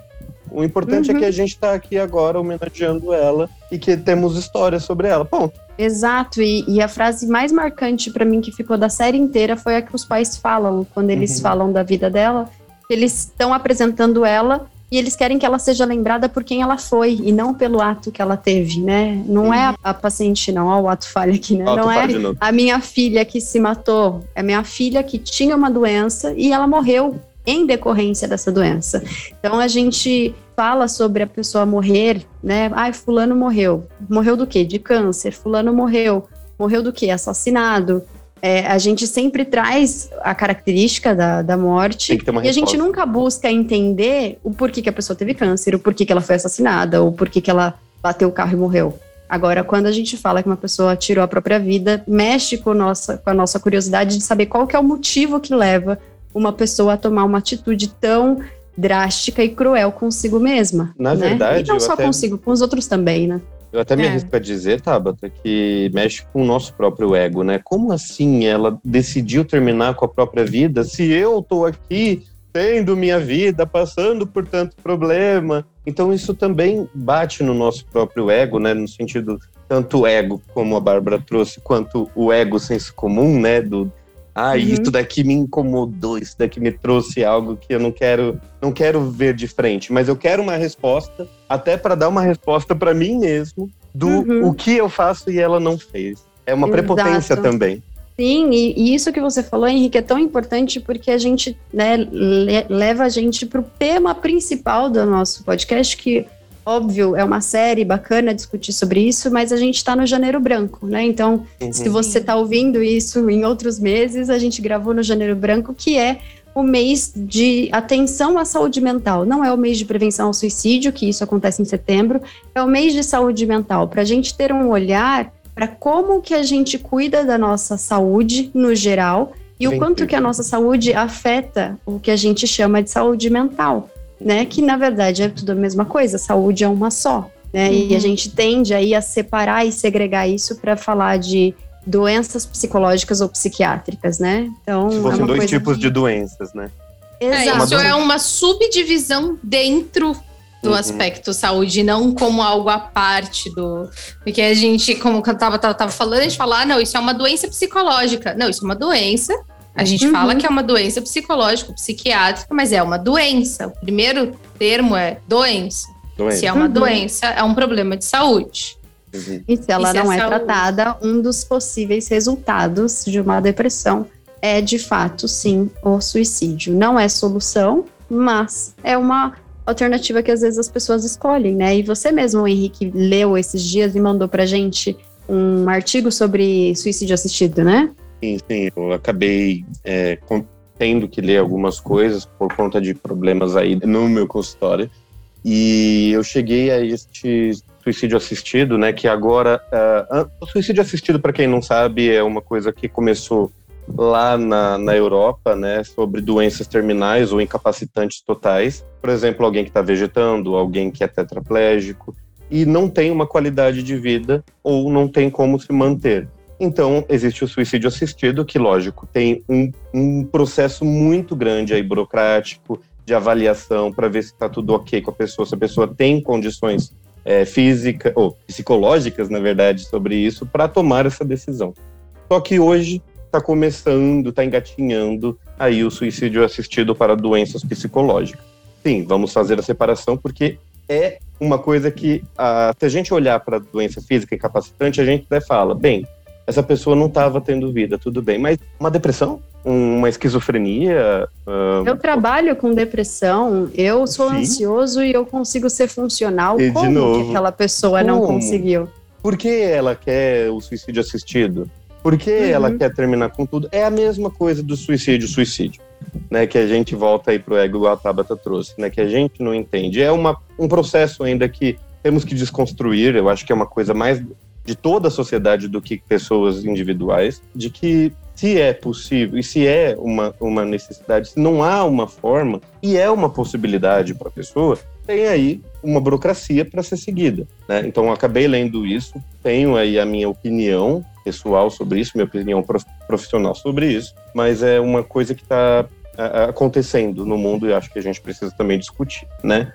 O importante uhum. é que a gente está aqui agora homenageando ela e que temos histórias sobre ela. Ponto. Exato, e, e a frase mais marcante para mim que ficou da série inteira foi a que os pais falam quando eles uhum. falam da vida dela. Eles estão apresentando ela e eles querem que ela seja lembrada por quem ela foi e não pelo ato que ela teve, né? Não é a, a, paciente, não, ó, o ato falha aqui, né? não é a minha filha que se matou, é minha filha que tinha uma doença e ela morreu em decorrência dessa doença. Então a gente fala sobre a pessoa morrer, né? Ai, fulano morreu. Morreu do quê? De câncer. Fulano morreu. Morreu do quê? Assassinado. É, a gente sempre traz a característica da, da morte e a gente nunca busca entender o porquê que a pessoa teve câncer, o porquê que ela foi assassinada, ou porquê que ela bateu o carro e morreu. Agora, quando a gente fala que uma pessoa tirou a própria vida, mexe com, nossa, com a nossa curiosidade de saber qual que é o motivo que leva uma pessoa a tomar uma atitude tão drástica e cruel consigo mesma. Na né? verdade. E não só até... consigo, com os outros também, né? Eu até me é. arrisco a dizer, Tabata, que mexe com o nosso próprio ego, né? Como assim ela decidiu terminar com a própria vida se eu tô aqui tendo minha vida, passando por tanto problema? Então isso também bate no nosso próprio ego, né? No sentido tanto ego, como a Bárbara trouxe, quanto o ego senso comum, né? Do, ah, uhum. isso daqui me incomodou, isso daqui me trouxe algo que eu não quero, não quero ver de frente, mas eu quero uma resposta, até para dar uma resposta para mim mesmo do uhum. o que eu faço e ela não fez. É uma Exato. prepotência também. Sim, e, e, isso que você falou, Henrique, é tão importante porque a gente né, le, leva a gente para o tema principal do nosso podcast, que óbvio, é uma série bacana discutir sobre isso, mas a gente está no janeiro branco, né? Então, uhum. se você está ouvindo isso em outros meses, a gente gravou no janeiro branco, que é o mês de atenção à saúde mental. Não é o mês de prevenção ao suicídio, que isso acontece em setembro, é o mês de saúde mental, para a gente ter um olhar para como que a gente cuida da nossa saúde no geral e o quanto que a nossa saúde afeta o que a gente chama de saúde mental né? Que na verdade é tudo a mesma coisa, saúde é uma só, né? Uhum. E a gente tende aí a separar e segregar isso para falar de doenças psicológicas ou psiquiátricas, né? Então, Se fossem é dois tipos que... de doenças, né? É, isso é uma subdivisão dentro do uhum. aspecto saúde, não como algo à parte do. Porque a gente, como eu tava, tava, tava falando, a gente fala, ah, não, isso é uma doença psicológica. Não, isso é uma doença a gente uhum. fala que é uma doença psicológica, psiquiátrica, mas é uma doença. O primeiro termo é doença. doença. Se é uma uhum. doença, é um problema de saúde. Uhum. E se ela e se não é, é tratada, um dos possíveis resultados de uma depressão é, de fato, sim, o suicídio. Não é solução, mas é uma alternativa que às vezes as pessoas escolhem, né? E você mesmo, Henrique, leu esses dias e mandou pra gente um artigo sobre suicídio assistido, né? Sim, sim. Eu acabei é, tendo que ler algumas coisas por conta de problemas aí no meu consultório. E eu cheguei a este suicídio assistido, né? Que agora. Uh, o suicídio assistido, para quem não sabe, é uma coisa que começou lá na, na Europa, né? Sobre doenças terminais ou incapacitantes totais. Por exemplo, alguém que está vegetando, alguém que é tetraplégico e não tem uma qualidade de vida ou não tem como se manter. Então, existe o suicídio assistido, que, lógico, tem um, um processo muito grande aí, burocrático, de avaliação, para ver se está tudo ok com a pessoa, se a pessoa tem condições é, físicas, ou psicológicas, na verdade, sobre isso, para tomar essa decisão. Só que hoje está começando, está engatinhando aí o suicídio assistido para doenças psicológicas. Sim, vamos fazer a separação porque é uma coisa que, a, se a gente olhar para doença física incapacitante, a gente até fala, bem, essa pessoa não estava tendo vida, tudo bem, mas uma depressão? Uma esquizofrenia? Uh... Eu trabalho com depressão, eu sou Sim. ansioso e eu consigo ser funcional. E Como novo, que aquela pessoa Como? não conseguiu? Por que ela quer o suicídio assistido? Por que uhum. ela quer terminar com tudo? É a mesma coisa do suicídio, suicídio. Né, que a gente volta aí pro ego, igual a Tabata trouxe, né, que a gente não entende. É uma, um processo ainda que temos que desconstruir, eu acho que é uma coisa mais de toda a sociedade do que pessoas individuais, de que se é possível e se é uma, uma necessidade, se não há uma forma e é uma possibilidade para a pessoa, tem aí uma burocracia para ser seguida. Né? Então, acabei lendo isso, tenho aí a minha opinião pessoal sobre isso, minha opinião profissional sobre isso, mas é uma coisa que está acontecendo no mundo e acho que a gente precisa também discutir, né?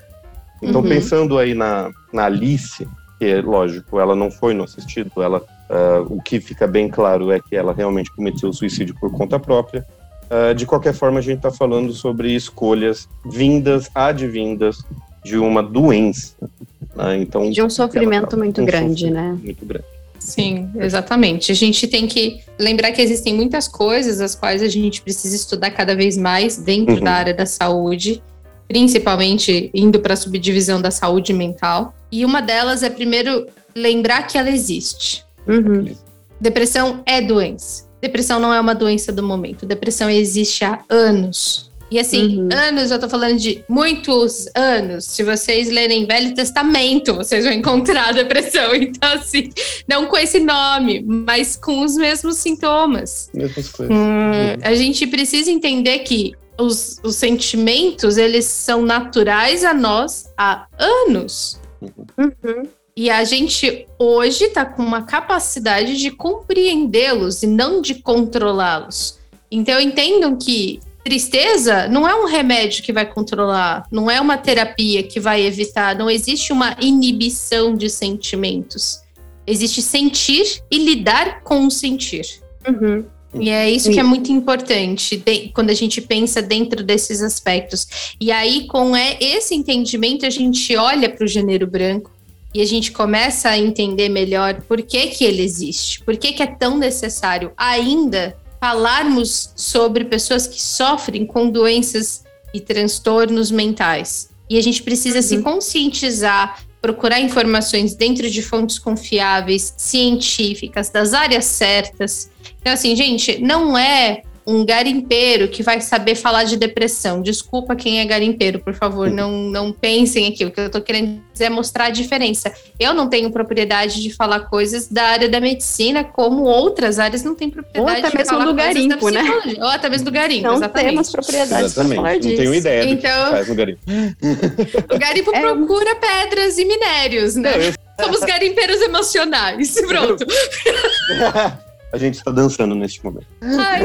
Então, uhum. pensando aí na, na Alice, que lógico, ela não foi no assistido, ela, uh, o que fica bem claro é que ela realmente cometeu o suicídio por conta própria. Uh, de qualquer forma, a gente está falando sobre escolhas vindas, advindas de uma doença. Né? Então, de um sofrimento ela, muito um grande, sofrimento né? Muito grande. Sim, exatamente. A gente tem que lembrar que existem muitas coisas as quais a gente precisa estudar cada vez mais dentro uhum. da área da saúde principalmente indo para a subdivisão da saúde mental. E uma delas é, primeiro, lembrar que ela existe. Uhum. Depressão é doença. Depressão não é uma doença do momento. Depressão existe há anos. E assim, uhum. anos, eu tô falando de muitos anos. Se vocês lerem Velho Testamento, vocês vão encontrar depressão. Então, assim, não com esse nome, mas com os mesmos sintomas. Mesmas coisas. Hum, uhum. A gente precisa entender que os, os sentimentos, eles são naturais a nós há anos. Uhum. E a gente hoje está com uma capacidade de compreendê-los e não de controlá-los. Então entendam que tristeza não é um remédio que vai controlar, não é uma terapia que vai evitar, não existe uma inibição de sentimentos. Existe sentir e lidar com o sentir. Uhum. E é isso que é muito importante de, quando a gente pensa dentro desses aspectos. E aí, com é, esse entendimento, a gente olha para o gênero branco e a gente começa a entender melhor por que, que ele existe, por que, que é tão necessário ainda falarmos sobre pessoas que sofrem com doenças e transtornos mentais. E a gente precisa uhum. se conscientizar, procurar informações dentro de fontes confiáveis, científicas, das áreas certas. Então, assim, gente, não é um garimpeiro que vai saber falar de depressão. Desculpa quem é garimpeiro, por favor, não, não pensem aqui. O que eu estou querendo dizer é mostrar a diferença. Eu não tenho propriedade de falar coisas da área da medicina, como outras áreas não têm propriedade Ou até mesmo do garimpo, né? Ou até mesmo do garimpo, não exatamente. temos propriedade exatamente. falar disso. Não tenho ideia do então, que faz no garimpo. o garimpo é... procura pedras e minérios, né? Não, eu... Somos garimpeiros emocionais. Pronto. A gente está dançando neste momento. Ai,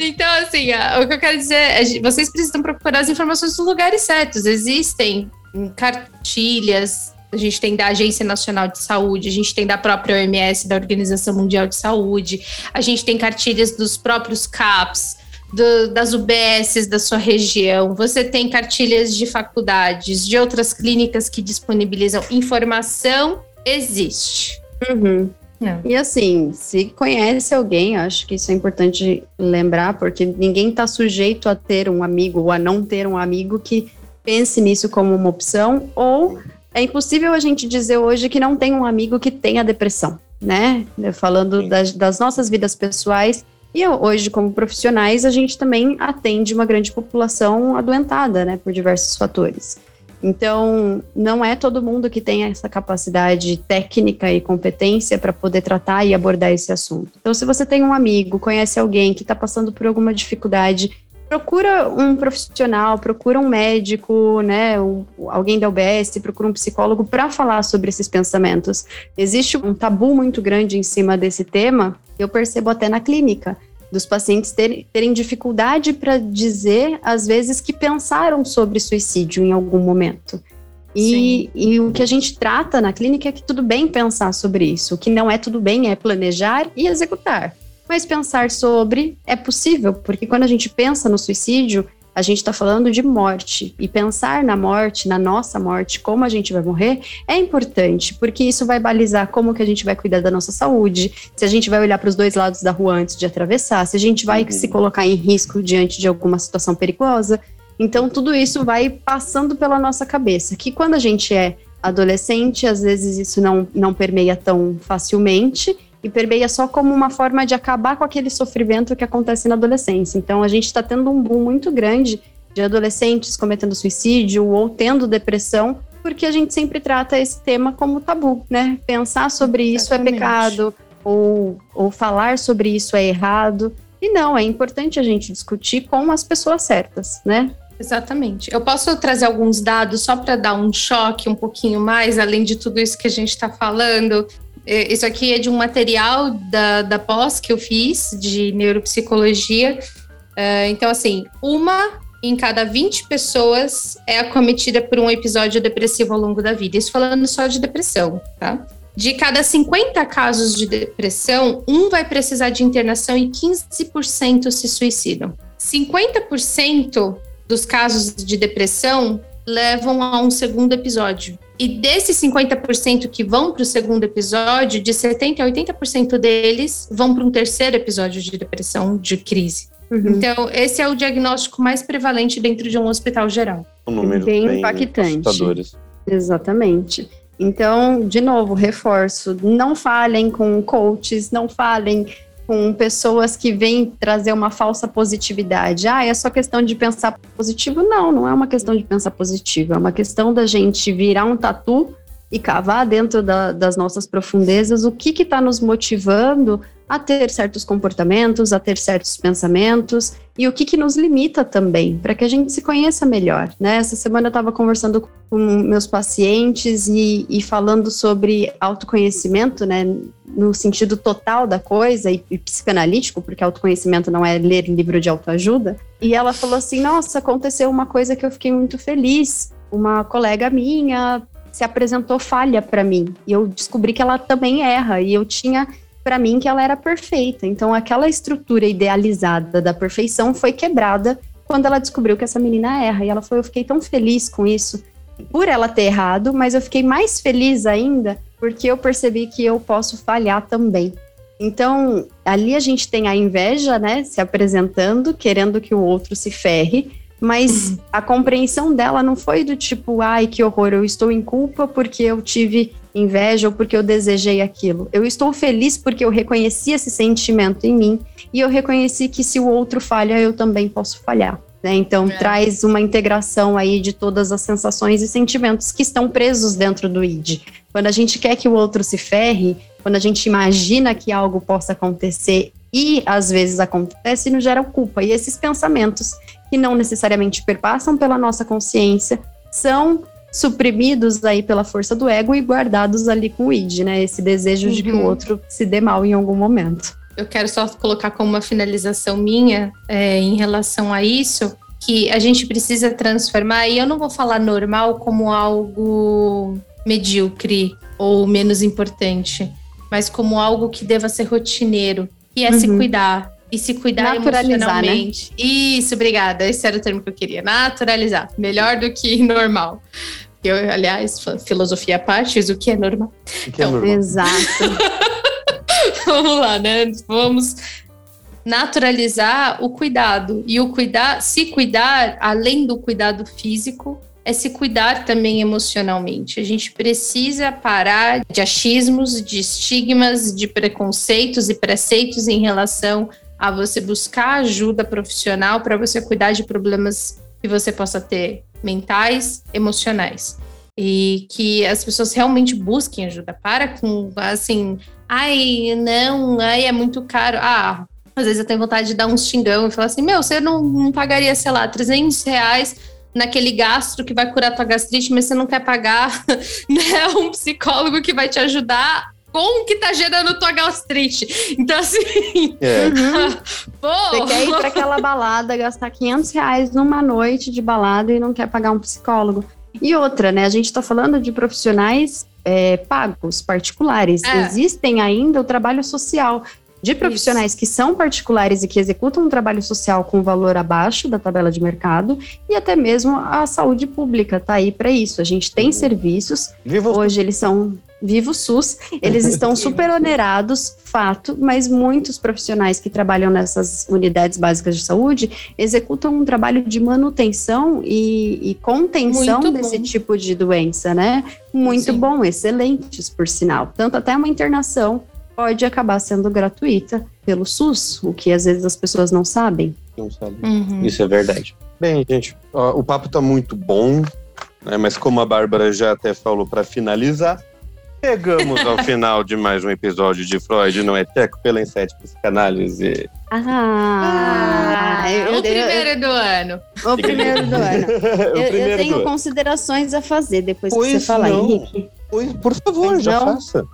então, assim, o que eu quero dizer é vocês precisam procurar as informações nos lugares certos. Existem cartilhas, a gente tem da Agência Nacional de Saúde, a gente tem da própria OMS, da Organização Mundial de Saúde, a gente tem cartilhas dos próprios CAPs, do, das UBSs da sua região, você tem cartilhas de faculdades, de outras clínicas que disponibilizam informação, existe. Uhum. É. E assim, se conhece alguém, acho que isso é importante lembrar, porque ninguém está sujeito a ter um amigo ou a não ter um amigo que pense nisso como uma opção, ou é impossível a gente dizer hoje que não tem um amigo que tenha depressão, né? Falando das, das nossas vidas pessoais, E hoje, como profissionais, a gente também atende uma grande população adoentada, né, por diversos fatores. Então, não é todo mundo que tem essa capacidade técnica e competência para poder tratar e abordar esse assunto. Então, se você tem um amigo, conhece alguém que está passando por alguma dificuldade, procura um profissional, procura um médico, né, um, alguém da UBS, procura um psicólogo para falar sobre esses pensamentos. Existe um tabu muito grande em cima desse tema, eu percebo até na clínica dos pacientes terem, terem dificuldade para dizer, às vezes, que pensaram sobre suicídio em algum momento. E, e, o que a gente trata na clínica é que tudo bem pensar sobre isso. O que não é tudo bem é planejar e executar. Mas pensar sobre é possível, porque quando a gente pensa no suicídio, a gente está falando de morte. E pensar na morte, na nossa morte, como a gente vai morrer, é importante, porque isso vai balizar como que a gente vai cuidar da nossa saúde, se a gente vai olhar para os dois lados da rua antes de atravessar, se a gente vai uhum. se colocar em risco diante de alguma situação perigosa. Então, tudo isso vai passando pela nossa cabeça, que quando a gente é adolescente, às vezes isso não, não permeia tão facilmente, e permeia só como uma forma de acabar com aquele sofrimento que acontece na adolescência. Então, a gente está tendo um boom muito grande de adolescentes cometendo suicídio ou tendo depressão, porque a gente sempre trata esse tema como tabu, né? Pensar sobre isso é pecado, ou, ou falar sobre isso é errado. E não, é importante a gente discutir com as pessoas certas, né? Exatamente. Eu posso trazer alguns dados só para dar um choque um pouquinho mais, além de tudo isso que a gente está falando. É, isso aqui é de um material da, da pós que eu fiz de neuropsicologia. Uh, então, assim, uma em cada 20 pessoas é acometida por um episódio depressivo ao longo da vida. Isso falando só de depressão, tá? De cada 50 casos de depressão, um vai precisar de internação e 15% se suicidam. 50% dos casos de depressão levam a um segundo episódio. E desses 50% que vão para o segundo episódio, de 70% a 80% deles vão para um terceiro episódio de depressão, de crise. Uhum. Então, esse é o diagnóstico mais prevalente dentro de um hospital geral. Um número bem, bem impactante. Exatamente. Então, de novo, reforço: não falem com coaches, não falem com pessoas que vêm trazer uma falsa positividade. Ah, é só questão de pensar positivo? Não, não é uma questão de pensar positivo, é uma questão da gente virar um tatu e cavar dentro da, das nossas profundezas o que está nos motivando a ter certos comportamentos, a ter certos pensamentos e o que, que nos limita também, para que a gente se conheça melhor. Né? Essa semana eu estava conversando com meus pacientes e, e, falando sobre autoconhecimento, né, no sentido total da coisa e, e psicanalítico, porque autoconhecimento não é ler livro de autoajuda. E ela falou assim: Nossa, aconteceu uma coisa que eu fiquei muito feliz. Uma colega minha se apresentou falha para mim e eu descobri que ela também erra e eu tinha para mim que ela era perfeita. Então aquela estrutura idealizada da perfeição foi quebrada quando ela descobriu que essa menina erra. E ela falou: Eu fiquei tão feliz com isso, por ela ter errado, mas eu fiquei mais feliz ainda porque eu percebi que eu posso falhar também. Então, ali a gente tem a inveja, né, se apresentando, querendo que o outro se ferre, mas uhum. a compreensão dela não foi do tipo, ai, que horror, eu estou em culpa porque eu tive inveja ou porque eu desejei aquilo. Eu estou feliz porque eu reconheci esse sentimento em mim e eu reconheci que se o outro falha, eu também posso falhar. Né? Então, é. traz uma integração aí de todas as sensações e sentimentos que estão presos dentro do id. Quando a gente quer que o outro se ferre, quando a gente imagina que algo possa acontecer e às vezes acontece, nos gera culpa. E esses pensamentos que não necessariamente perpassam pela nossa consciência são suprimidos aí pela força do ego e guardados ali com o id, né? Esse desejo uhum. de que o uhum. outro se dê mal em algum momento. Eu quero só colocar como uma finalização minha é, em relação a isso, que a gente precisa transformar, e eu não vou falar normal como algo medíocre ou menos importante, mas como algo que deva ser rotineiro, que é uhum. se cuidar, e se cuidar Naturalizar, né? emocionalmente. Né? Isso, obrigada. Esse era o termo que eu queria. Naturalizar. Melhor do que normal. Eu, aliás, filosofia à parte, o que é normal. O que é então, normal. Exato. vamos lá, né? Vamos naturalizar o cuidado. E o cuidar, se cuidar, além do cuidado físico, é se cuidar também emocionalmente. A gente precisa parar de achismos, de estigmas, de preconceitos e preceitos em relação a você buscar ajuda profissional para você cuidar de problemas que você possa ter mentais, emocionais. E que as pessoas realmente busquem ajuda. Para com, assim, ai, não, ai, é muito caro. Ah, às vezes eu tenho vontade de dar um xingão e falar assim: meu, você não, não pagaria, sei lá, 300 reais naquele gastro que vai curar tua gastrite, mas você não quer pagar né, um psicólogo que vai te ajudar com o que tá gerando tua gastrite. Então, assim. É. Uhum. Você quer ir para aquela balada, gastar 500 reais numa noite de balada e não quer pagar um psicólogo. E outra, né? A gente está falando de profissionais é, pagos, particulares. É. Existem ainda o trabalho social de profissionais Isso. que são particulares e que executam um trabalho social com valor abaixo da tabela de mercado e até mesmo a saúde pública tá aí para isso. A gente tem uhum. serviços, Viva hoje eles são Vivo SUS, eles estão super onerados, fato, mas muitos profissionais que trabalham nessas unidades básicas de saúde executam um trabalho de manutenção e, e contenção Muito desse bom. tipo de doença, né? Muito Sim. bom, excelentes, por sinal. Tanto até uma internação pode acabar sendo gratuita pelo SUS, o que às vezes as pessoas não sabem. Não sabem. Uhum. Isso é verdade. Bem, gente, ó, o papo tá muito bom, né, mas como a Bárbara já até falou para finalizar, Chegamos ao final de mais um episódio de Freud Não é Teco pela Insete Psicanálise. Ah, ah eu, o primeiro eu, do ano. O primeiro do ano. eu, eu tenho considerações a fazer depois pois que você falar, não. Henrique. Pois, por favor, pois já faça.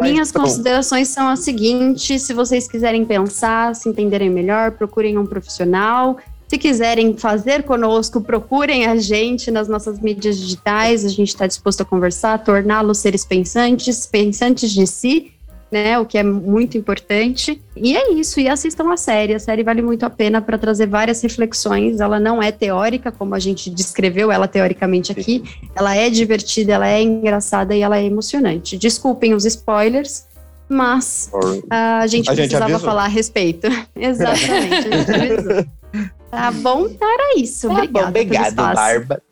Minhas então. considerações são as seguintes: se vocês quiserem pensar, se entenderem melhor, procurem um profissional. Se quiserem fazer conosco, procurem a gente nas nossas mídias digitais. A gente está disposto a conversar, torná-los seres pensantes, pensantes de si né? O que é muito importante. E é isso, e assistam a série. A série vale muito a pena para trazer várias reflexões. Ela não é teórica, como a gente descreveu ela teoricamente aqui. Ela é divertida, ela é engraçada e ela é emocionante. Desculpem os spoilers, mas a gente a precisava gente falar a respeito. Exatamente, a gente avisou. Tá bom, então era isso. Tá Obrigada. Bom, obrigado, Barba.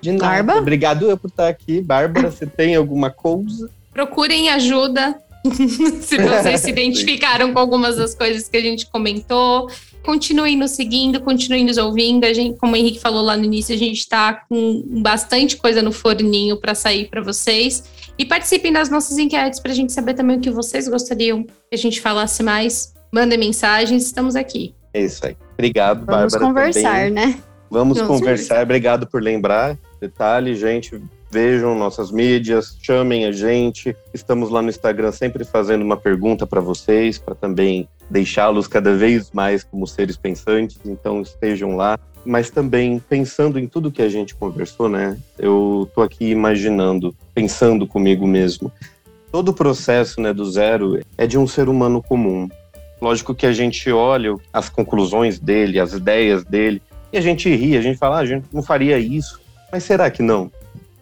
De nada. Barba? Obrigado eu por estar aqui. Bárbara, você tem alguma coisa? Procurem ajuda se vocês se identificaram com algumas das coisas que a gente comentou. Continuem nos seguindo, continuem nos ouvindo. A gente, como o Henrique falou lá no início, a gente está com bastante coisa no forninho para sair para vocês. E participem das nossas enquetes para a gente saber também o que vocês gostariam que a gente falasse mais. Mandem mensagens, estamos aqui. É isso aí. Obrigado, Vamos Bárbara. Vamos conversar, também. né? Vamos conversar. Obrigado por lembrar. Detalhe, gente, vejam nossas mídias, chamem a gente. Estamos lá no Instagram sempre fazendo uma pergunta para vocês, para também deixá-los cada vez mais como seres pensantes. Então estejam lá. Mas também pensando em tudo que a gente conversou, né? Eu tô aqui imaginando, pensando comigo mesmo. Todo o processo, né, do zero é de um ser humano comum. Lógico que a gente olha as conclusões dele, as ideias dele, e a gente ri, a gente fala, ah, a gente não faria isso. Mas será que não?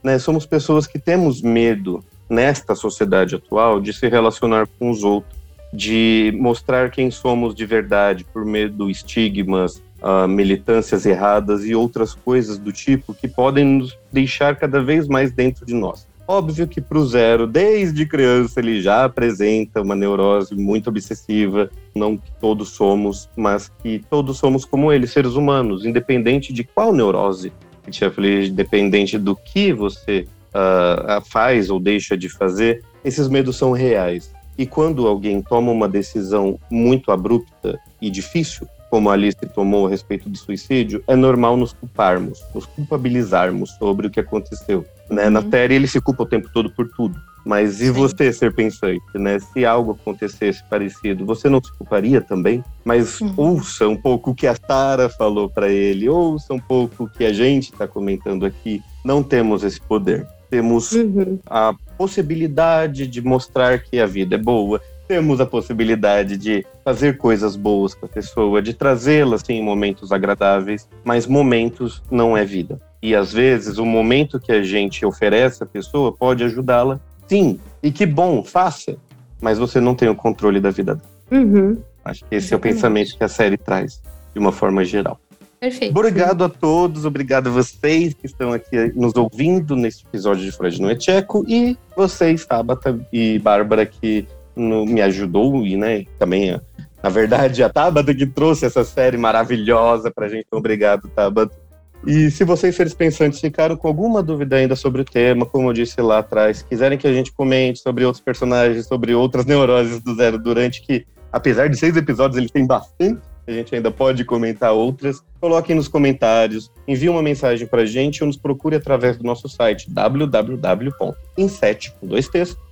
né, somos pessoas que temos medo nesta sociedade atual de se relacionar com os outros, de mostrar quem somos de verdade por medo de estigmas, uh, militâncias erradas e outras coisas do tipo que podem nos deixar cada vez mais dentro de nós. Óbvio que para o zero, desde criança, ele já apresenta uma neurose muito obsessiva, não que todos somos, mas que todos somos como ele, seres humanos, independente de qual neurose Tia Feliz, dependente do que você uh, faz ou deixa de fazer, esses medos são reais. E quando alguém toma uma decisão muito abrupta e difícil, como a Alice tomou a respeito do suicídio, é normal nos culparmos, nos culpabilizarmos sobre o que aconteceu. Né? Uhum. Na série ele se culpa o tempo todo por tudo. Mas e Sim. você ser pensante, né? Se algo acontecesse parecido, você não se culparia também? Mas uhum. ouça um pouco o que a Tara falou para ele, ouça um pouco o que a gente está comentando aqui. Não temos esse poder. Temos uhum. a possibilidade de mostrar que a vida é boa, temos a possibilidade de fazer coisas boas com a pessoa, de trazê-la assim, em momentos agradáveis, mas momentos não é vida. E às vezes o momento que a gente oferece à pessoa pode ajudá-la Sim, e que bom, faça. Mas você não tem o controle da vida dela. Uhum. Acho que esse Exatamente. é o pensamento que a série traz, de uma forma geral. Perfeito. Obrigado a todos, obrigado a vocês que estão aqui nos ouvindo neste episódio de Freud no é Tcheco e vocês, Tabata e Bárbara, que no, me ajudou e né, também Na verdade, a Tabata que trouxe essa série maravilhosa pra gente. Obrigado, Tabata. E se vocês, seres pensantes, ficaram com alguma dúvida ainda sobre o tema, como eu disse lá atrás, quiserem que a gente comente sobre outros personagens, sobre outras neuroses do Zero Durante, que apesar de seis episódios, ele tem bastante, a gente ainda pode comentar outras, coloquem nos comentários, envie uma mensagem pra gente ou nos procure através do nosso site www.inset.com.br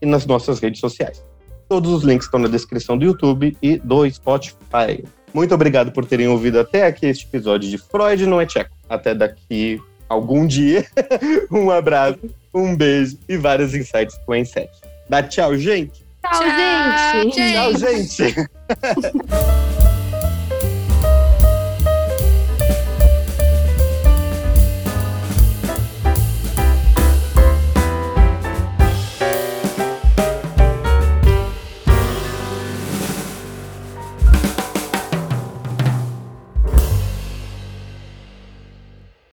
e nas nossas redes sociais. Todos os links estão na descrição do YouTube e do Spotify. Muito obrigado por terem ouvido até aqui este episódio de Freud não é tcheco. Até daqui algum dia. um abraço, um beijo e vários insights com a Inset. Dá tchau, gente! Tchau, Tchau, gente! gente. Tchau, gente!